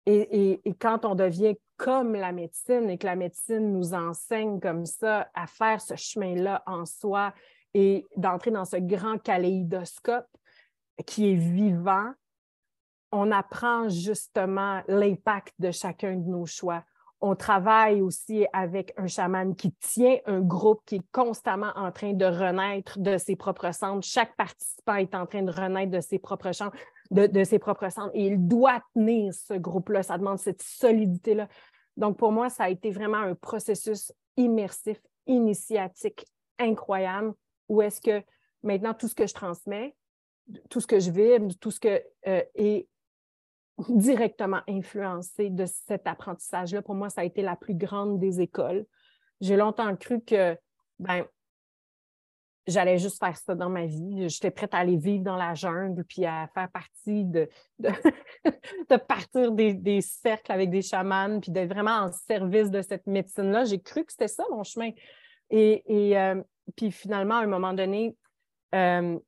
Et, et, quand on devient comme la médecine et que la médecine nous enseigne comme ça à faire ce chemin-là en soi et d'entrer dans ce grand kaléidoscope qui est vivant, on apprend justement l'impact de chacun de nos choix. On travaille aussi avec un chaman qui tient un groupe qui est constamment en train de renaître de ses propres centres. Chaque participant est en train de renaître de ses propres centres, de, ses propres et il doit tenir ce groupe-là. Ça demande cette solidité-là. Donc, pour moi, ça a été vraiment un processus immersif, initiatique, incroyable, où est-ce que maintenant, tout ce que je transmets, tout ce que je vis, tout ce que euh, est directement influencé de cet apprentissage-là. Pour moi, ça a été la plus grande des écoles. J'ai longtemps cru que ben, j'allais juste faire ça dans ma vie. J'étais prête à aller vivre dans la jungle puis à faire partie de, de, partir des, cercles avec des chamans puis d'être vraiment en service de cette médecine-là. J'ai cru que c'était ça mon chemin. Et, euh, puis finalement, à un moment donné, euh,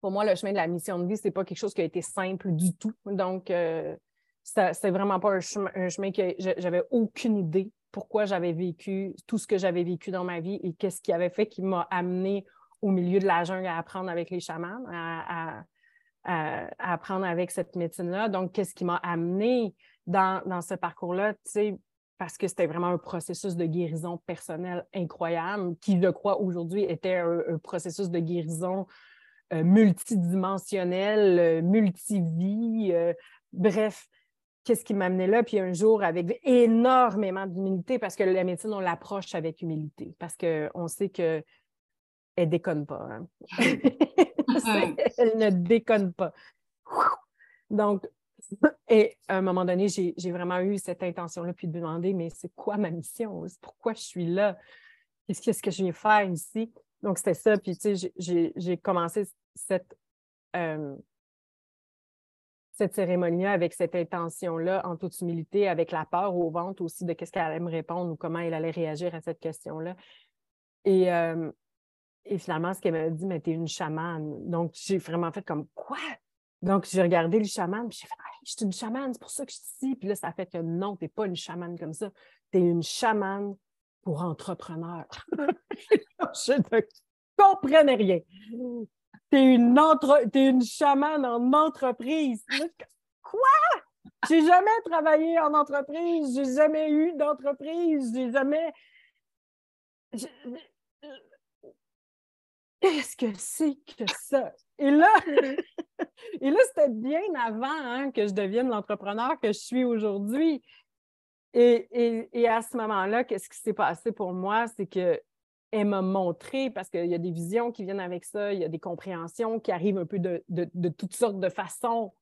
pour moi, le chemin de la mission de vie, ce n'est pas quelque chose qui a été simple du tout. Donc, euh, c'est vraiment pas un chemin, un chemin que j'avais aucune idée pourquoi j'avais vécu tout ce que j'avais vécu dans ma vie et qu'est-ce qui avait fait qui m'a amené au milieu de la jungle à apprendre avec les chamans, à, apprendre avec cette médecine-là. Donc, qu'est-ce qui m'a amené dans, ce parcours-là? parce que c'était vraiment un processus de guérison personnelle incroyable, qui, je crois, aujourd'hui était un processus de guérison multidimensionnel, euh, multivie, euh, bref, qu'est-ce qui m'amenait là? Puis un jour, avec énormément d'humilité, parce que la médecine, on l'approche avec humilité, parce qu'on sait qu'elle ne déconne pas. Hein. Elle ne déconne pas. Donc, et à un moment donné, j'ai vraiment eu cette intention-là, puis de demander, mais c'est quoi ma mission? Pourquoi je suis là? Qu'est-ce que je viens faire ici? Donc, c'était ça. Puis, tu sais, j'ai commencé cette, euh, cette cérémonie-là avec cette intention-là, en toute humilité, avec la peur au ventre aussi de qu'est-ce qu'elle allait me répondre ou comment elle allait réagir à cette question-là. Et, euh, et finalement, ce qu'elle m'a dit, mais t'es une chamane. Donc, j'ai vraiment fait comme quoi? Donc, j'ai regardé le chaman, puis j'ai fait, je suis une chamane, c'est pour ça que je suis ici. Puis là, ça fait que non, t'es pas une chamane comme ça. T'es une chamane pour entrepreneur. je ne comprenais rien. T'es une, entre... es une chamane en entreprise. Quoi? J'ai jamais travaillé en entreprise, j'ai jamais eu d'entreprise, j'ai jamais. Qu'est-ce que c'est que ça? Et là, et là c'était bien avant hein, que je devienne l'entrepreneur que je suis aujourd'hui. Et, et, à ce moment-là, qu'est-ce qui s'est passé pour moi? C'est que elle m'a montré, parce qu'il y a des visions qui viennent avec ça, il y a des compréhensions qui arrivent un peu de, de, toutes sortes de façons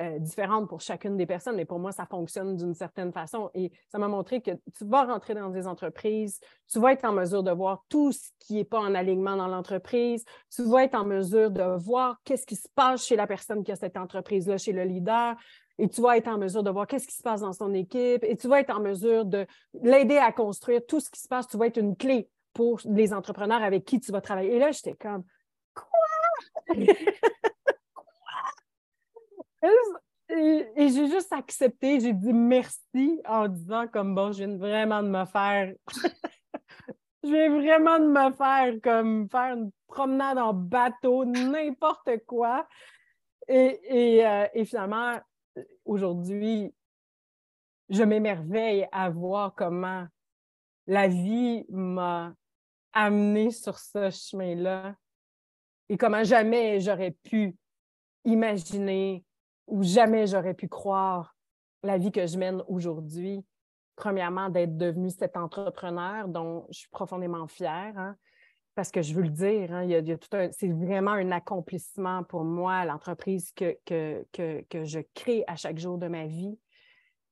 euh, différentes pour chacune des personnes, mais pour moi, ça fonctionne d'une certaine façon. Et ça m'a montré que tu vas rentrer dans des entreprises, tu vas être en mesure de voir tout ce qui n'est pas en alignement dans l'entreprise, tu vas être en mesure de voir qu'est-ce qui se passe chez la personne qui a cette entreprise-là, chez le leader, et tu vas être en mesure de voir qu'est-ce qui se passe dans son équipe, et tu vas être en mesure de l'aider à construire tout ce qui se passe. Tu vas être une clé pour les entrepreneurs avec qui tu vas travailler. Et là, j'étais comme, quoi? Et, j'ai juste accepté, j'ai dit merci en disant comme bon, je viens vraiment de me faire. je viens vraiment de me faire comme faire une promenade en bateau, n'importe quoi. Et, euh, et finalement, aujourd'hui, je m'émerveille à voir comment la vie m'a amené sur ce chemin-là et comment jamais j'aurais pu imaginer où jamais j'aurais pu croire la vie que je mène aujourd'hui. Premièrement, d'être devenue cet entrepreneur dont je suis profondément fière, hein, parce que je veux le dire, hein, il y a, tout c'est vraiment un accomplissement pour moi, l'entreprise que, que, que, je crée à chaque jour de ma vie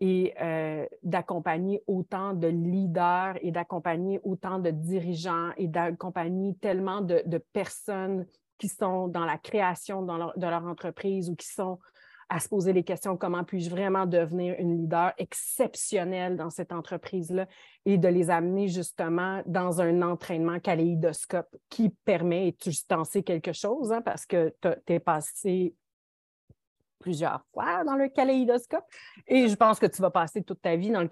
et euh, d'accompagner autant de leaders et d'accompagner autant de dirigeants et d'accompagner tellement de, personnes qui sont dans la création de leur entreprise ou qui sont à se poser les questions comment puis-je vraiment devenir une leader exceptionnelle dans cette entreprise-là et de les amener justement dans un entraînement kaléidoscope qui permet, et tu t'en sais quelque chose, hein, parce que tu es passé plusieurs fois dans le kaléidoscope et je pense que tu vas passer toute ta vie dans le,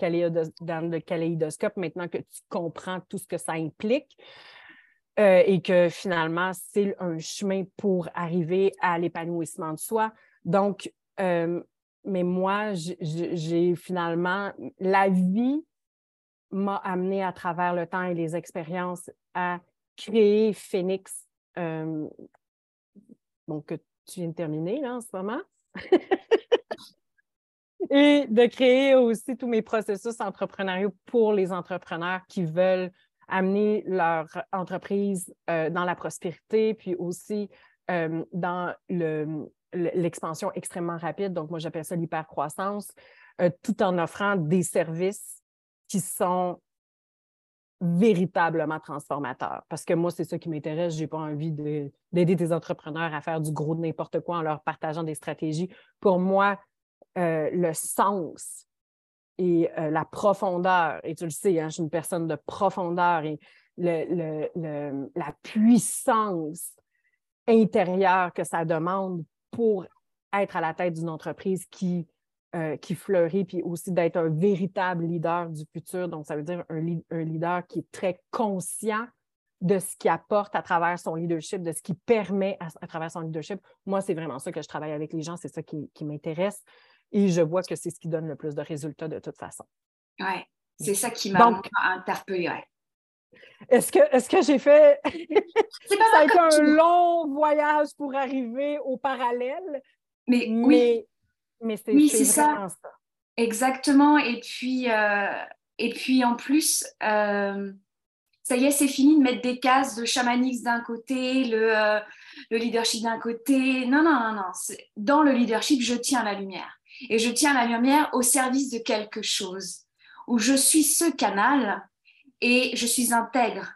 dans le kaléidoscope maintenant que tu comprends tout ce que ça implique. Euh, et que finalement, c'est un chemin pour arriver à l'épanouissement de soi. Donc, euh, mais moi, j'ai finalement, la vie m'a amené à travers le temps et les expériences à créer Phoenix, euh, donc tu viens de terminer là, en ce moment. et de créer aussi tous mes processus entrepreneuriaux pour les entrepreneurs qui veulent amener leur entreprise euh, dans la prospérité, puis aussi dans le, l'expansion extrêmement rapide. Donc, moi, j'appelle ça l'hypercroissance, euh, tout en offrant des services qui sont véritablement transformateurs. Parce que moi, c'est ça qui m'intéresse. Je n'ai pas envie d'aider des entrepreneurs à faire du gros de n'importe quoi en leur partageant des stratégies. Pour moi, euh, le sens et euh, la profondeur, et tu le sais, hein, je suis une personne de profondeur et le, la puissance intérieure que ça demande pour être à la tête d'une entreprise qui, euh, qui fleurit, puis aussi d'être un véritable leader du futur. Donc, ça veut dire un, un leader qui est très conscient de ce qu'il apporte à travers son leadership, de ce qui permet à, travers son leadership. Moi, c'est vraiment ça que je travaille avec les gens, c'est ça qui, qui m'intéresse. Et je vois que c'est ce qui donne le plus de résultats de toute façon. Oui, c'est ça qui m'a interpellée. Est-ce que, est que j'ai fait. ça a été un long voyage pour arriver au parallèle. Mais, oui. Mais c'est oui, ça. Exactement. Et puis, euh, et puis en plus, euh, ça y est, c'est fini de mettre des cases de chamanix d'un côté, le, euh, le leadership d'un côté. Non, non, non, non. Dans le leadership, je tiens la lumière. Et je tiens la lumière au service de quelque chose, où je suis ce canal et je suis intègre.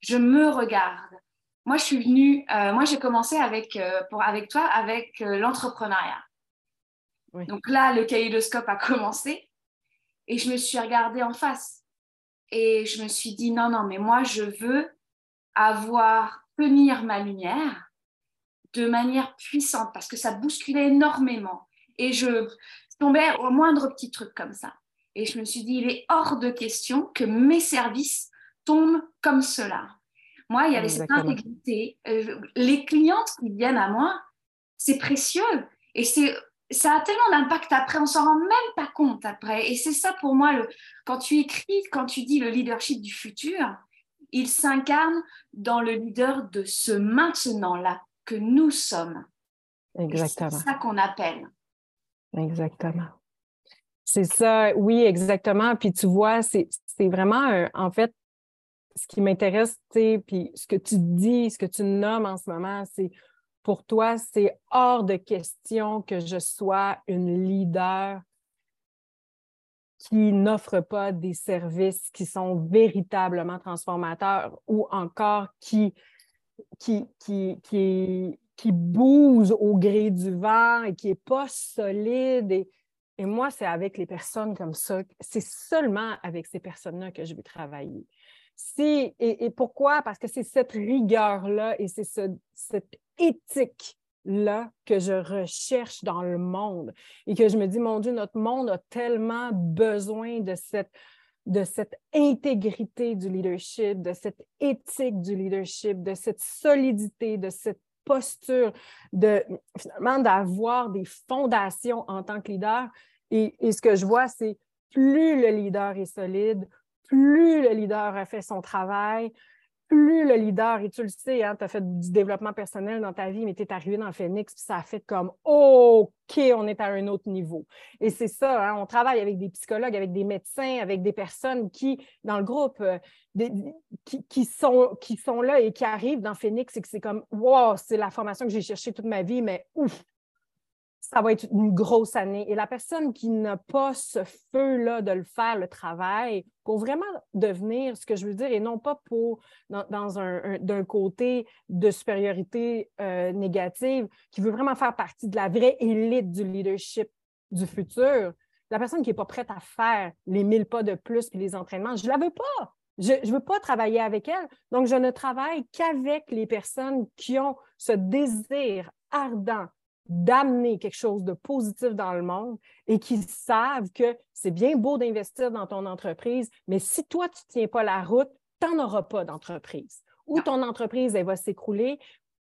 Je me regarde. Moi, je suis venue, moi, j'ai commencé avec, pour, avec toi avec euh, Donc là, le kaléidoscope a commencé et je me suis regardée en face. Et je me suis dit, non, non, mais moi, je veux avoir tenir ma lumière de manière puissante parce que ça bousculait énormément. Et je tombais au moindre petit truc comme ça. Et je me suis dit, il est hors de question que mes services tombent comme cela. Moi, il y avait cette intégrité. Euh, les clientes qui viennent à moi, c'est précieux. Et c'est ça a tellement d'impact après, on s'en rend même pas compte après. Et c'est ça pour moi, le, quand tu écris, quand tu dis le leadership du futur, il s'incarne dans le leader de ce maintenant-là que nous sommes. Exactement. C'est ça qu'on appelle. Exactement. C'est ça, oui, exactement. Puis tu vois, c'est vraiment, en fait, ce qui m'intéresse, puis ce que tu dis, ce que tu nommes en ce moment, c'est pour toi, c'est hors de question que je sois une leader qui n'offre pas des services qui sont véritablement transformateurs ou encore qui, qui, bouge au gré du vent et qui n'est pas solide. Et, moi, c'est avec les personnes comme ça, c'est seulement avec ces personnes-là que je vais travailler. Et pourquoi? Parce que c'est cette rigueur-là et c'est ce, cette éthique-là que je recherche dans le monde et que je me dis, mon Dieu, notre monde a tellement besoin de cette, de cette intégrité du leadership, de cette éthique du leadership, de cette solidité, de cette posture, de finalement d'avoir des fondations en tant que leader. Et, et ce que je vois, c'est plus le leader est solide, plus le leader a fait son travail, plus le leader, et tu le sais, hein, tu as fait du développement personnel dans ta vie, mais tu es arrivé dans Phoenix, puis ça a fait comme OK, on est à un autre niveau. Et c'est ça, hein, on travaille avec des psychologues, avec des médecins, avec des personnes qui, dans le groupe, euh, qui, sont, qui sont là et qui arrivent dans Phoenix et que c'est comme Wow, c'est la formation que j'ai cherchée toute ma vie, mais ouf, ça va être une grosse année. Et la personne qui n'a pas ce feu-là de le faire, le travail, pour vraiment devenir ce que je veux dire, et non pas pour dans, un, d'un côté de supériorité euh, négative, qui veut vraiment faire partie de la vraie élite du leadership du futur, la personne qui n'est pas prête à faire les mille pas de plus puis les entraînements, je ne la veux pas. Je ne veux pas travailler avec elle. Donc, je ne travaille qu'avec les personnes qui ont ce désir ardent d'amener quelque chose de positif dans le monde et qu'ils savent que c'est bien beau d'investir dans ton entreprise, mais si toi, tu ne tiens pas la route, tu n'en auras pas d'entreprise. Ou ton entreprise, elle va s'écrouler,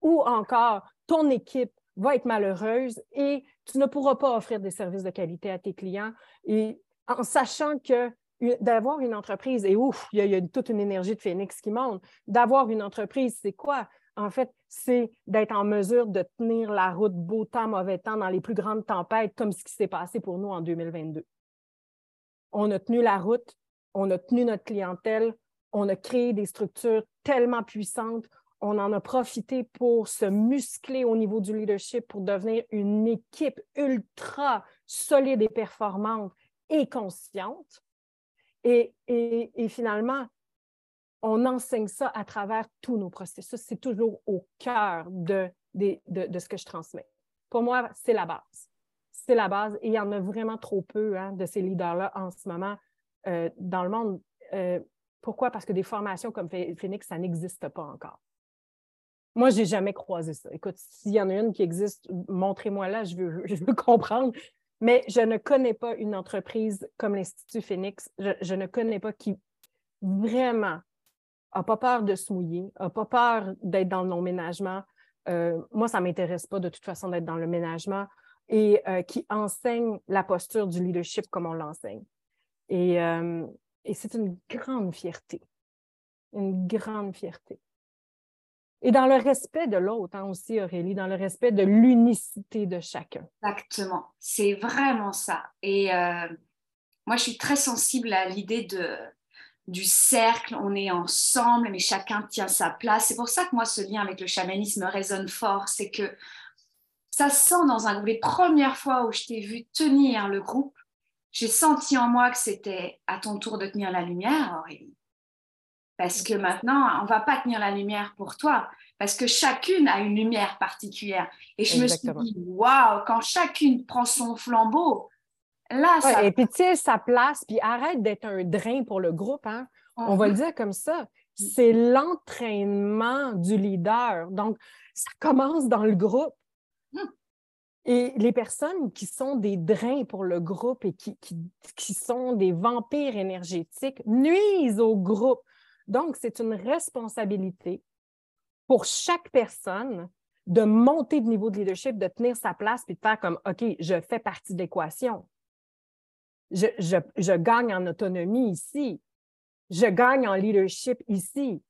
ou encore ton équipe va être malheureuse et tu ne pourras pas offrir des services de qualité à tes clients. Et en sachant que d'avoir une entreprise, et ouf, il y, a, toute une énergie de phénix qui monte, d'avoir une entreprise, c'est quoi? En fait, c'est d'être en mesure de tenir la route beau temps, mauvais temps dans les plus grandes tempêtes, comme ce qui s'est passé pour nous en 2022. On a tenu la route, on a tenu notre clientèle, on a créé des structures tellement puissantes, on en a profité pour se muscler au niveau du leadership, pour devenir une équipe ultra solide et performante et consciente. Et, et finalement, on enseigne ça à travers tous nos processus. C'est toujours au cœur de, ce que je transmets. Pour moi, c'est la base. C'est la base et il y en a vraiment trop peu hein, de ces leaders-là en ce moment euh, dans le monde. Euh, pourquoi? Parce que des formations comme Phoenix, ça n'existe pas encore. Moi, je n'ai jamais croisé ça. Écoute, s'il y en a une qui existe, montrez-moi là, je veux, je veux comprendre. Mais je ne connais pas une entreprise comme l'Institut Phoenix. je ne connais pas qui vraiment n'a pas peur de se mouiller, n'a pas peur d'être dans le ménagement. Euh, moi, ça ne m'intéresse pas de toute façon d'être dans le ménagement et euh, qui enseigne la posture du leadership comme on l'enseigne. Et, euh, c'est une grande fierté, une grande fierté. Et dans le respect de l'autre hein, aussi, Aurélie, dans le respect de l'unicité de chacun. Exactement, c'est vraiment ça. Et moi, je suis très sensible à l'idée de, du cercle, on est ensemble, mais chacun tient sa place. C'est pour ça que moi, ce lien avec le chamanisme résonne fort. C'est que ça sent dans un groupe. Les premières fois où je t'ai vu tenir le groupe, j'ai senti en moi que c'était à ton tour de tenir la lumière, Aurélie. Parce que maintenant, on va pas tenir la lumière pour toi, parce que chacune a une lumière particulière. Et je me suis dit, waouh, quand chacune prend son flambeau, et puis, tu sais, sa place, puis arrête d'être un drain pour le groupe. Hein? On va le dire comme ça. c'est l'entraînement du leader. Donc, ça commence dans le groupe. Hmm. Et les personnes qui sont des drains pour le groupe et qui, qui sont des vampires énergétiques nuisent au groupe. Donc, c'est une responsabilité pour chaque personne de monter de niveau de leadership, de tenir sa place, puis de faire comme, OK, je fais partie de l'équation. Je, je, gagne en autonomie ici. Je gagne en leadership ici.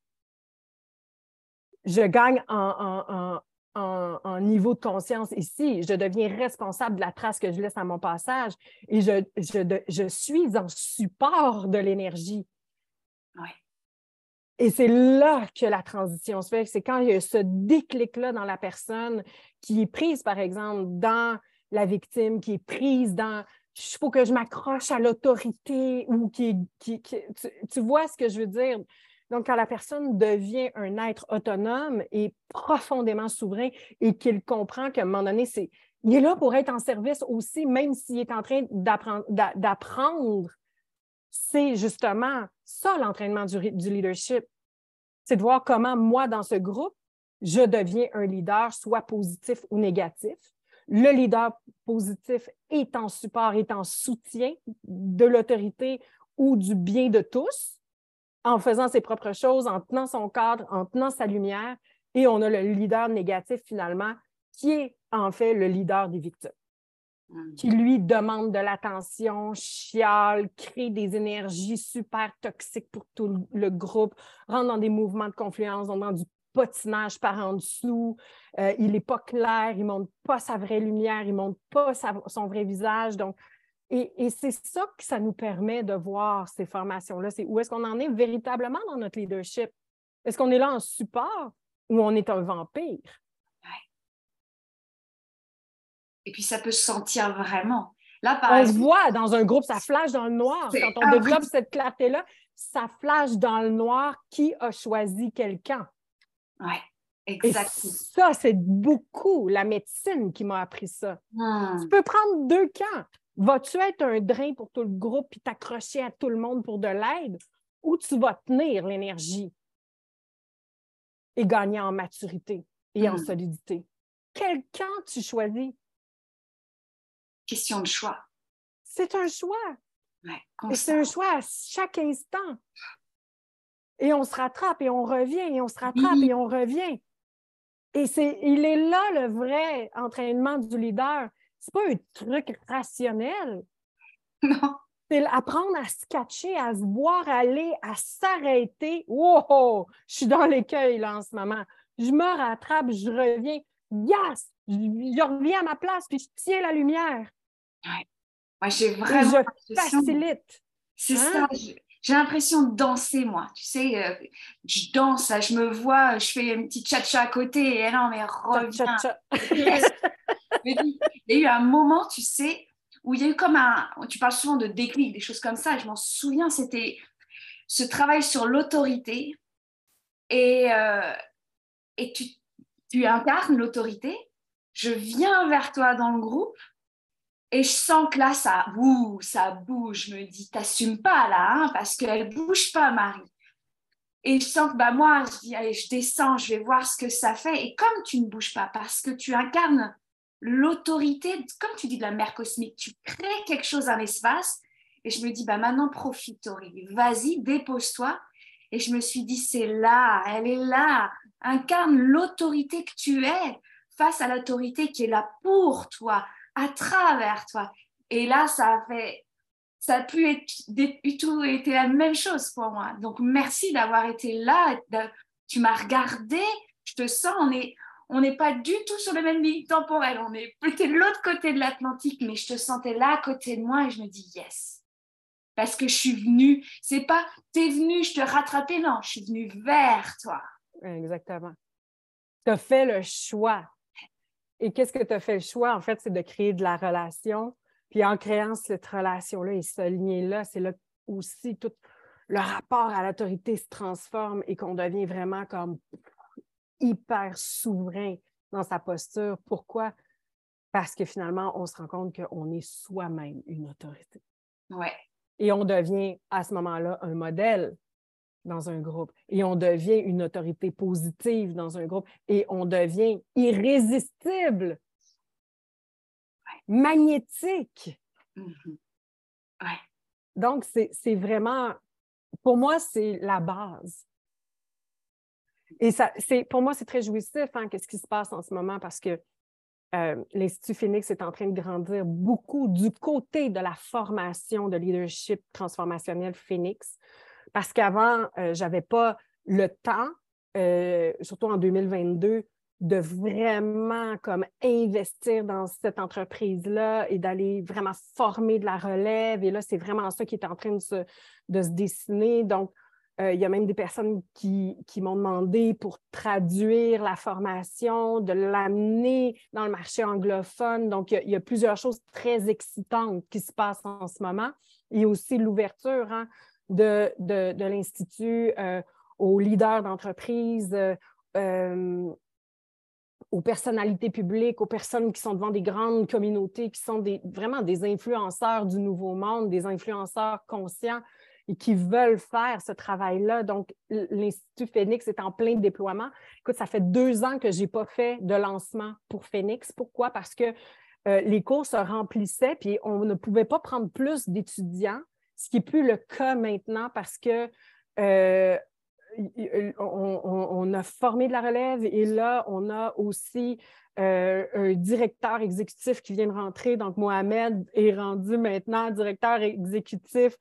Je gagne en, en, niveau de conscience ici. Je deviens responsable de la trace que je laisse à mon passage et je, je, je suis en support de l'énergie. Ouais. Et c'est là que la transition se fait. C'est quand il y a ce déclic-là dans la personne qui est prise, par exemple, dans la victime, qui est prise dans il faut que je m'accroche à l'autorité ou qui, qui, tu, vois ce que je veux dire? Donc, quand la personne devient un être autonome et profondément souverain et qu'il comprend qu'à un moment donné, c'est, il est là pour être en service aussi, même s'il est en train d'apprendre, c'est justement ça l'entraînement du, du leadership. C'est de voir comment moi, dans ce groupe, je deviens un leader, soit positif ou négatif. Le leader positif est en support, est en soutien de l'autorité ou du bien de tous, en faisant ses propres choses, en tenant son cadre, en tenant sa lumière. Et on a le leader négatif, finalement, qui est en fait le leader des victimes mm. qui lui demande de l'attention, chiale, crée des énergies super toxiques pour tout le groupe, rentre dans des mouvements de confluence, dans du patinage par en dessous, euh, il n'est pas clair, il ne montre pas sa vraie lumière, il ne montre pas son vrai visage. Donc, et, c'est ça que ça nous permet de voir ces formations-là. C'est où est-ce qu'on en est véritablement dans notre leadership? Est-ce qu'on est là en support ou on est un vampire? Et puis ça peut se sentir vraiment. Là, on se voit dans un groupe, ça flash dans le noir. Quand on développe cette clarté-là, ça flash dans le noir qui a choisi quelqu'un. Oui, exactement. ça, c'est beaucoup la médecine qui m'a appris ça. Hmm. Tu peux prendre deux camps. Vas-tu être un drain pour tout le groupe et t'accrocher à tout le monde pour de l'aide ou tu vas tenir l'énergie et gagner en maturité et en hmm. solidité? Quel camp tu choisis? Question de choix. C'est un choix. Ouais, et c'est un choix à chaque instant. Et on se rattrape et on revient, et on se rattrape et on revient. Et c'est, il est là le vrai entraînement du leader. C'est pas un truc rationnel. Non. C'est apprendre à se catcher, à se voir aller, à s'arrêter. Wow! Je suis dans l'écueil là en ce moment. Je me rattrape, je reviens. Yes! Je, reviens à ma place, puis je tiens la lumière. Ouais. Moi, j'ai vraiment. je facilite. C'est hein? ça j'ai l'impression de danser, moi. Tu sais, euh, je danse, je me vois, je fais une petite cha-cha à côté, et non, mais reviens. il y a eu un moment, tu sais, où il y a eu comme un. Tu parles souvent de déclic, des choses comme ça. Je m'en souviens, c'était ce travail sur l'autorité. Et, euh, et tu, tu incarnes l'autorité. Je viens vers toi dans le groupe et je sens que là, ça, ouh, ça bouge. Je me dis, t'assumes pas là, hein, parce qu'elle bouge pas, Marie. Et je sens que bah, moi, je dis, allez, je descends, je vais voir ce que ça fait. Et comme tu ne bouges pas, parce que tu incarnes l'autorité, comme tu dis de la mère cosmique, tu crées quelque chose, un espace. Et je me dis, bah, maintenant, profite, Aurélie. Vas-y, dépose-toi. Et je me suis dit, c'est là, elle est là. Incarne l'autorité que tu es face à l'autorité qui est là pour toi, à travers toi. Et là, ça a fait, ça a pu être du tout été la même chose pour moi. Donc, merci d'avoir été là. tu m'as regardé. Je te sens, on on n'est pas du tout sur le même ligne temporelle. On est peut-être de l'autre côté de l'Atlantique, mais je te sentais là à côté de moi et je me dis yes. Parce que je suis venue, c'est pas t'es venu, je te rattrapais, non, je suis venue vers toi. Exactement. Tu as fait le choix et qu'est-ce que tu as fait le choix, en fait, c'est de créer de la relation. Puis en créant cette relation-là et ce lien-là, c'est là aussi tout le rapport à l'autorité se transforme et qu'on devient vraiment comme hyper souverain dans sa posture. Pourquoi? Parce que finalement, on se rend compte qu'on est soi-même une autorité. Ouais. Et on devient à ce moment-là un modèle dans un groupe et on devient une autorité positive dans un groupe et on devient irrésistible, magnétique. Mhm. Donc, c'est vraiment, pour moi, c'est la base. Et ça, pour moi, c'est très jouissif, hein, qu'est-ce qui se passe en ce moment, parce que euh, l'Institut Phoenix est en train de grandir beaucoup du côté de la formation de leadership transformationnel Phoenix, parce qu'avant, euh, je n'avais pas le temps, euh, surtout en 2022, de vraiment comme investir dans cette entreprise-là et d'aller vraiment former de la relève. Et là, c'est vraiment ça qui est en train de se, de se dessiner. Donc, euh, il y a même des personnes qui, m'ont demandé pour traduire la formation, de l'amener dans le marché anglophone. Donc, il y, a, plusieurs choses très excitantes qui se passent en ce moment. Il y a aussi l'ouverture hein, de, l'Institut euh, aux leaders d'entreprise, euh, aux personnalités publiques, aux personnes qui sont devant des grandes communautés, qui sont des, vraiment des influenceurs du nouveau monde, des influenceurs conscients et qui veulent faire ce travail-là. Donc, l'Institut Phoenix est en plein déploiement. Écoute, ça fait deux ans que je n'ai pas fait de lancement pour Phoenix. Pourquoi? Parce que euh, les cours se remplissaient, puis on ne pouvait pas prendre plus d'étudiants, ce qui n'est plus le cas maintenant parce que euh, on, a formé de la relève et là, on a aussi euh, un directeur exécutif qui vient de rentrer. Donc, Mohamed est rendu maintenant directeur exécutif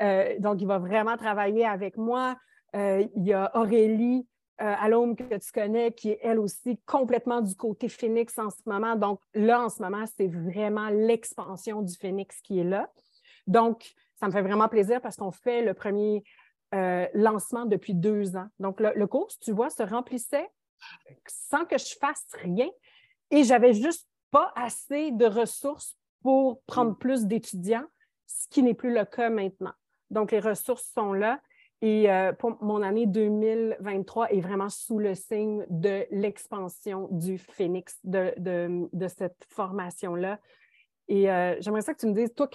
euh, donc, il va vraiment travailler avec moi. Il y a Aurélie euh, que tu connais, qui est elle aussi complètement du côté Phoenix en ce moment. Donc, là, en ce moment, c'est vraiment l'expansion du Phoenix qui est là. Donc, ça me fait vraiment plaisir parce qu'on fait le premier lancement depuis deux ans. Donc, le, le, cours, tu vois, se remplissait sans que je fasse rien et j'avais juste pas assez de ressources pour prendre mm. plus d'étudiants, ce qui n'est plus le cas maintenant. Donc, les ressources sont là. Et euh, pour mon année 2023 est vraiment sous le signe de l'expansion du Phoenix, de, cette formation-là. Et euh, j'aimerais ça que tu me dises, toi,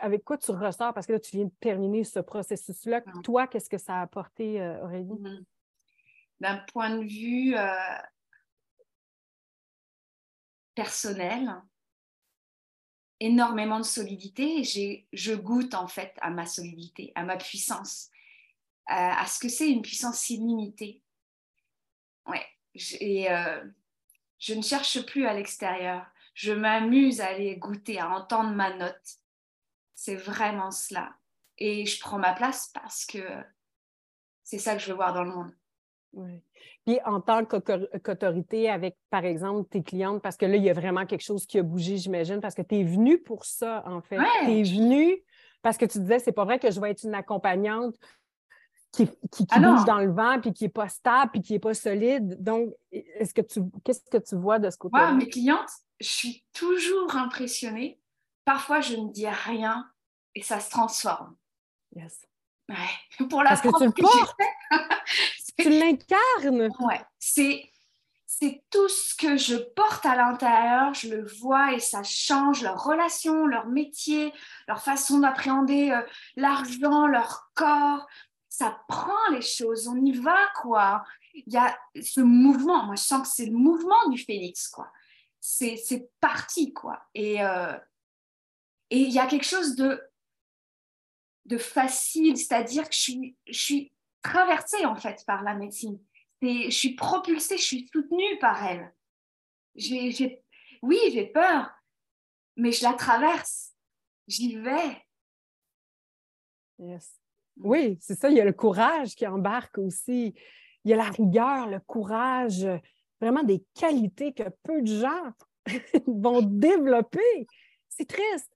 avec quoi tu ressors, parce que là, tu viens de terminer ce processus-là. Ah. Toi, qu'est-ce que ça a apporté, euh, Aurélie? Mm-hmm. D'un point de vue personnel, énormément de solidité je goûte en fait à ma solidité, à ma puissance, à, ce que c'est une puissance illimitée. Ouais, et euh, je ne cherche plus à l'extérieur. Je m'amuse à aller goûter, à entendre ma note. C'est vraiment cela. Et je prends ma place parce que c'est ça que je veux voir dans le monde. Oui. Puis en tant qu'autorité avec, par exemple, tes clientes, parce que là, il y a vraiment quelque chose qui a bougé, j'imagine, parce que tu es venue pour ça, en fait. Tu es venue parce que tu disais, c'est pas vrai que je vais être une accompagnante qui, qui, ah bouge dans le vent, puis qui n'est pas stable, puis qui n'est pas solide. Donc, est-ce que tu qu'est-ce que tu vois de ce côté-là? mes clientes, je suis toujours impressionnée. Parfois, je ne dis rien et ça se transforme. Yes. Ouais. Pour la Parce que tu le portes. tu l'incarnes. Ouais. C'est c'est tout ce que je porte à l'intérieur, je le vois et ça change leur relation, leur métier, leur façon d'appréhender euh, l'argent, leur corps. Ça prend les choses, on y va quoi. Il y a ce mouvement, moi je sens que c'est le mouvement du phénix quoi. C'est parti quoi. Et euh, et il y a quelque chose de de facile, c'est-à-dire que je suis, je suis traversée en fait par la médecine. Et je suis propulsée, je suis soutenue par elle. J'ai, oui, j'ai peur, mais je la traverse. J'y vais. Yes. Oui, c'est ça. Il y a le courage qui embarque aussi. Il y a la rigueur, le courage, vraiment des qualités que peu de gens vont développer. C'est triste.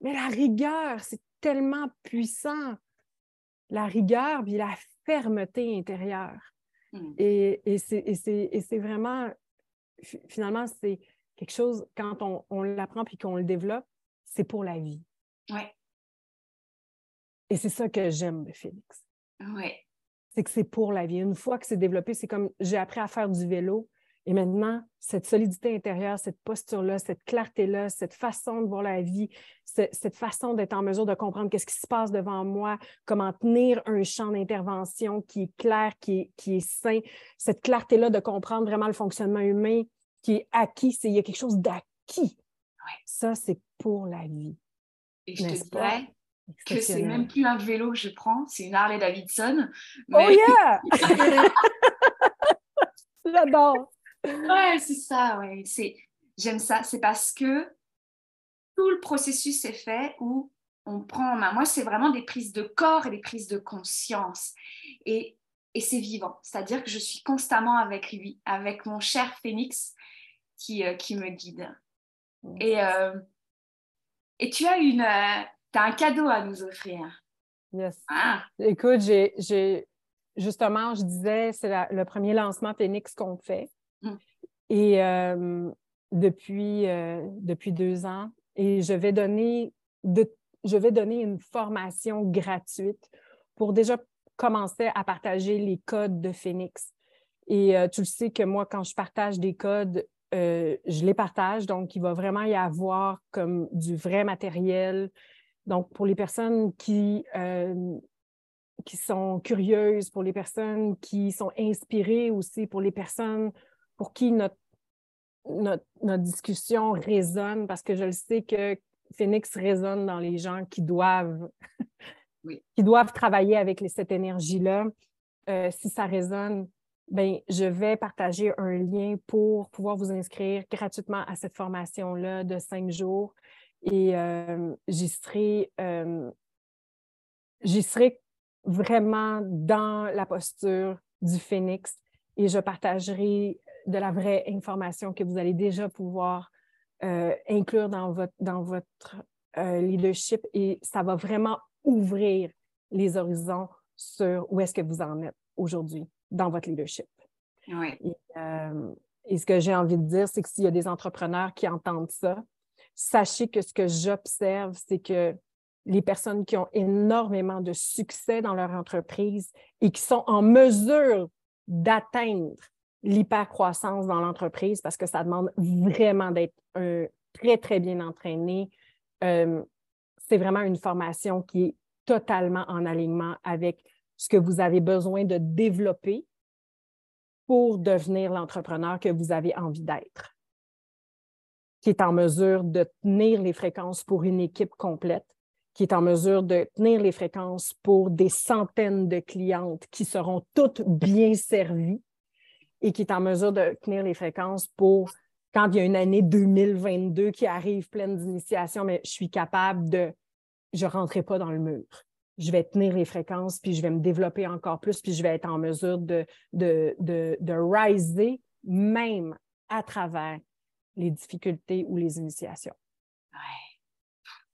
Mais la rigueur, c'est tellement puissant, la rigueur puis la fermeté intérieure. Hmm. Et, et c'est vraiment, finalement, c'est quelque chose, quand on, on l'apprend puis qu'on le développe, c'est pour la vie. Ouais. Et c'est ça que j'aime de Félix. Ouais. C'est que c'est pour la vie. Une fois que c'est développé, c'est comme j'ai appris à faire du vélo Et maintenant, cette solidité intérieure, cette posture-là, cette clarté-là, cette façon de voir la vie, cette façon d'être en mesure de comprendre qu'est-ce qui se passe devant moi, comment tenir un champ d'intervention qui est clair, qui est, qui est sain, cette clarté-là de comprendre vraiment le fonctionnement humain qui est acquis, c'est il y a quelque chose d'acquis. Ça, c'est pour la vie. Et je te dirais que c'est même plus un vélo que je prends, c'est une Harley Davidson. Oh yeah! J'adore! Ouais, c'est ça, ouais. C'est, j'aime ça. C'est parce que tout le processus est fait où on prend en main. Moi, c'est vraiment des prises de corps et des prises de conscience. Et, et c'est vivant. C'est-à-dire que je suis constamment avec lui, avec mon cher Phénix qui, euh, qui me guide. Et, euh, et tu as une, euh, as un cadeau à nous offrir. Yes. Ah. Écoute, j'ai, justement, je disais, c'est le premier lancement Phoenix qu'on fait. Mm. Et euh, depuis, euh, depuis deux ans, et je vais donner de, je vais donner une formation gratuite pour déjà commencer à partager les codes de Phoenix. Et euh, tu le sais que moi, quand je partage des codes, je les partage. Donc, il va vraiment y avoir comme du vrai matériel. Donc, pour les personnes qui, qui sont curieuses, pour les personnes qui sont inspirées aussi, pour les personnes pour qui notre, notre, discussion résonne, parce que je le sais que Phoenix résonne dans les gens qui doivent, qui doivent travailler avec cette énergie-là. Euh, si ça résonne, ben, je vais partager un lien pour pouvoir vous inscrire gratuitement à cette formation-là de cinq jours. Et j'y serai, j'y serai vraiment dans la posture du phénix et je partagerai de la vraie information que vous allez déjà pouvoir euh, inclure dans votre, dans votre euh, leadership et ça va vraiment ouvrir les horizons sur où est-ce que vous en êtes aujourd'hui dans votre leadership. Euh, et, ce que j'ai envie de dire, c'est que s'il y a des entrepreneurs qui entendent ça, sachez que ce que j'observe, c'est que les personnes qui ont énormément de succès dans leur entreprise et qui sont en mesure d'atteindre l'hypercroissance dans l'entreprise parce que ça demande vraiment d'être très, très bien entraîné. Euh, c'est vraiment une formation qui est totalement en alignement avec ce que vous avez besoin de développer pour devenir l'entrepreneur que vous avez envie d'être, qui est en mesure de tenir les fréquences pour une équipe complète, qui est en mesure de tenir les fréquences pour des centaines de clientes qui seront toutes bien servies et qui est en mesure de tenir les fréquences pour quand il y a une année 2022 qui arrive pleine d'initiations, mais je suis capable de, je ne rentrerai pas dans le mur. Je vais tenir les fréquences, puis je vais me développer encore plus, puis je vais être en mesure de, de, de, de riser même à travers les difficultés ou les initiations. Ouais.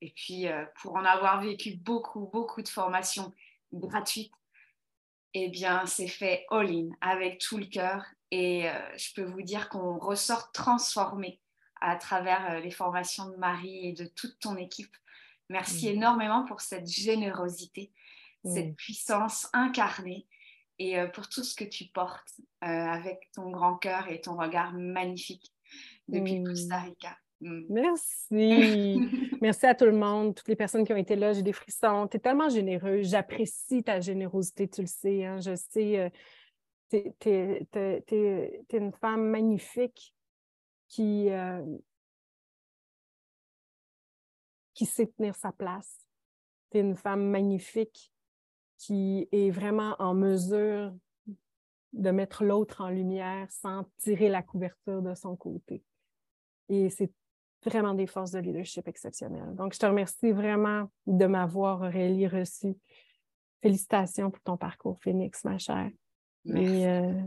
Et puis, euh, pour en avoir vécu beaucoup, beaucoup de formations gratuites, eh bien, c'est fait all-in avec tout le cœur et euh, je peux vous dire qu'on ressort transformé à travers euh, les formations de Marie et de toute ton équipe. Merci mm. énormément pour cette générosité, mm. cette puissance incarnée et pour tout ce que tu portes avec ton grand cœur et ton regard magnifique depuis mm. Costa Rica. Merci. Merci à tout le monde, toutes les personnes qui ont été là. J'ai des frissons. Tu es tellement généreux. J'apprécie ta générosité, tu le sais. Hein. Je sais, tu es, une femme magnifique qui, euh, qui sait tenir sa place. Tu es une femme magnifique qui est vraiment en mesure de mettre l'autre en lumière sans tirer la couverture de son côté. Et c'est vraiment des forces de leadership exceptionnelles. Donc, je te remercie vraiment de m'avoir, Aurélie, reçu. Félicitations pour ton parcours, Phoenix, ma chère. Euh,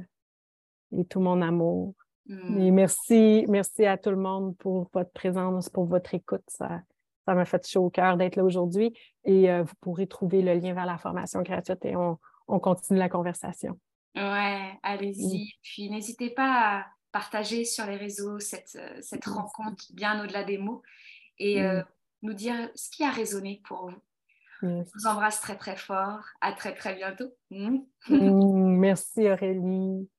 et, tout mon amour. Mm. Et merci, merci à tout le monde pour votre présence, pour votre écoute. Ça, ça m'a fait chaud au cœur d'être là aujourd'hui. Et euh, vous pourrez trouver le lien vers la formation gratuite et on, continue la conversation. Ouais, allez-y. Mm. Puis n'hésitez pas à partager sur les réseaux cette, euh, cette rencontre bien au-delà des mots et mm. nous dire ce qui a résonné pour vous. Je vous embrasse très très fort. À très très bientôt. Mmh. Mmh, merci Aurélie.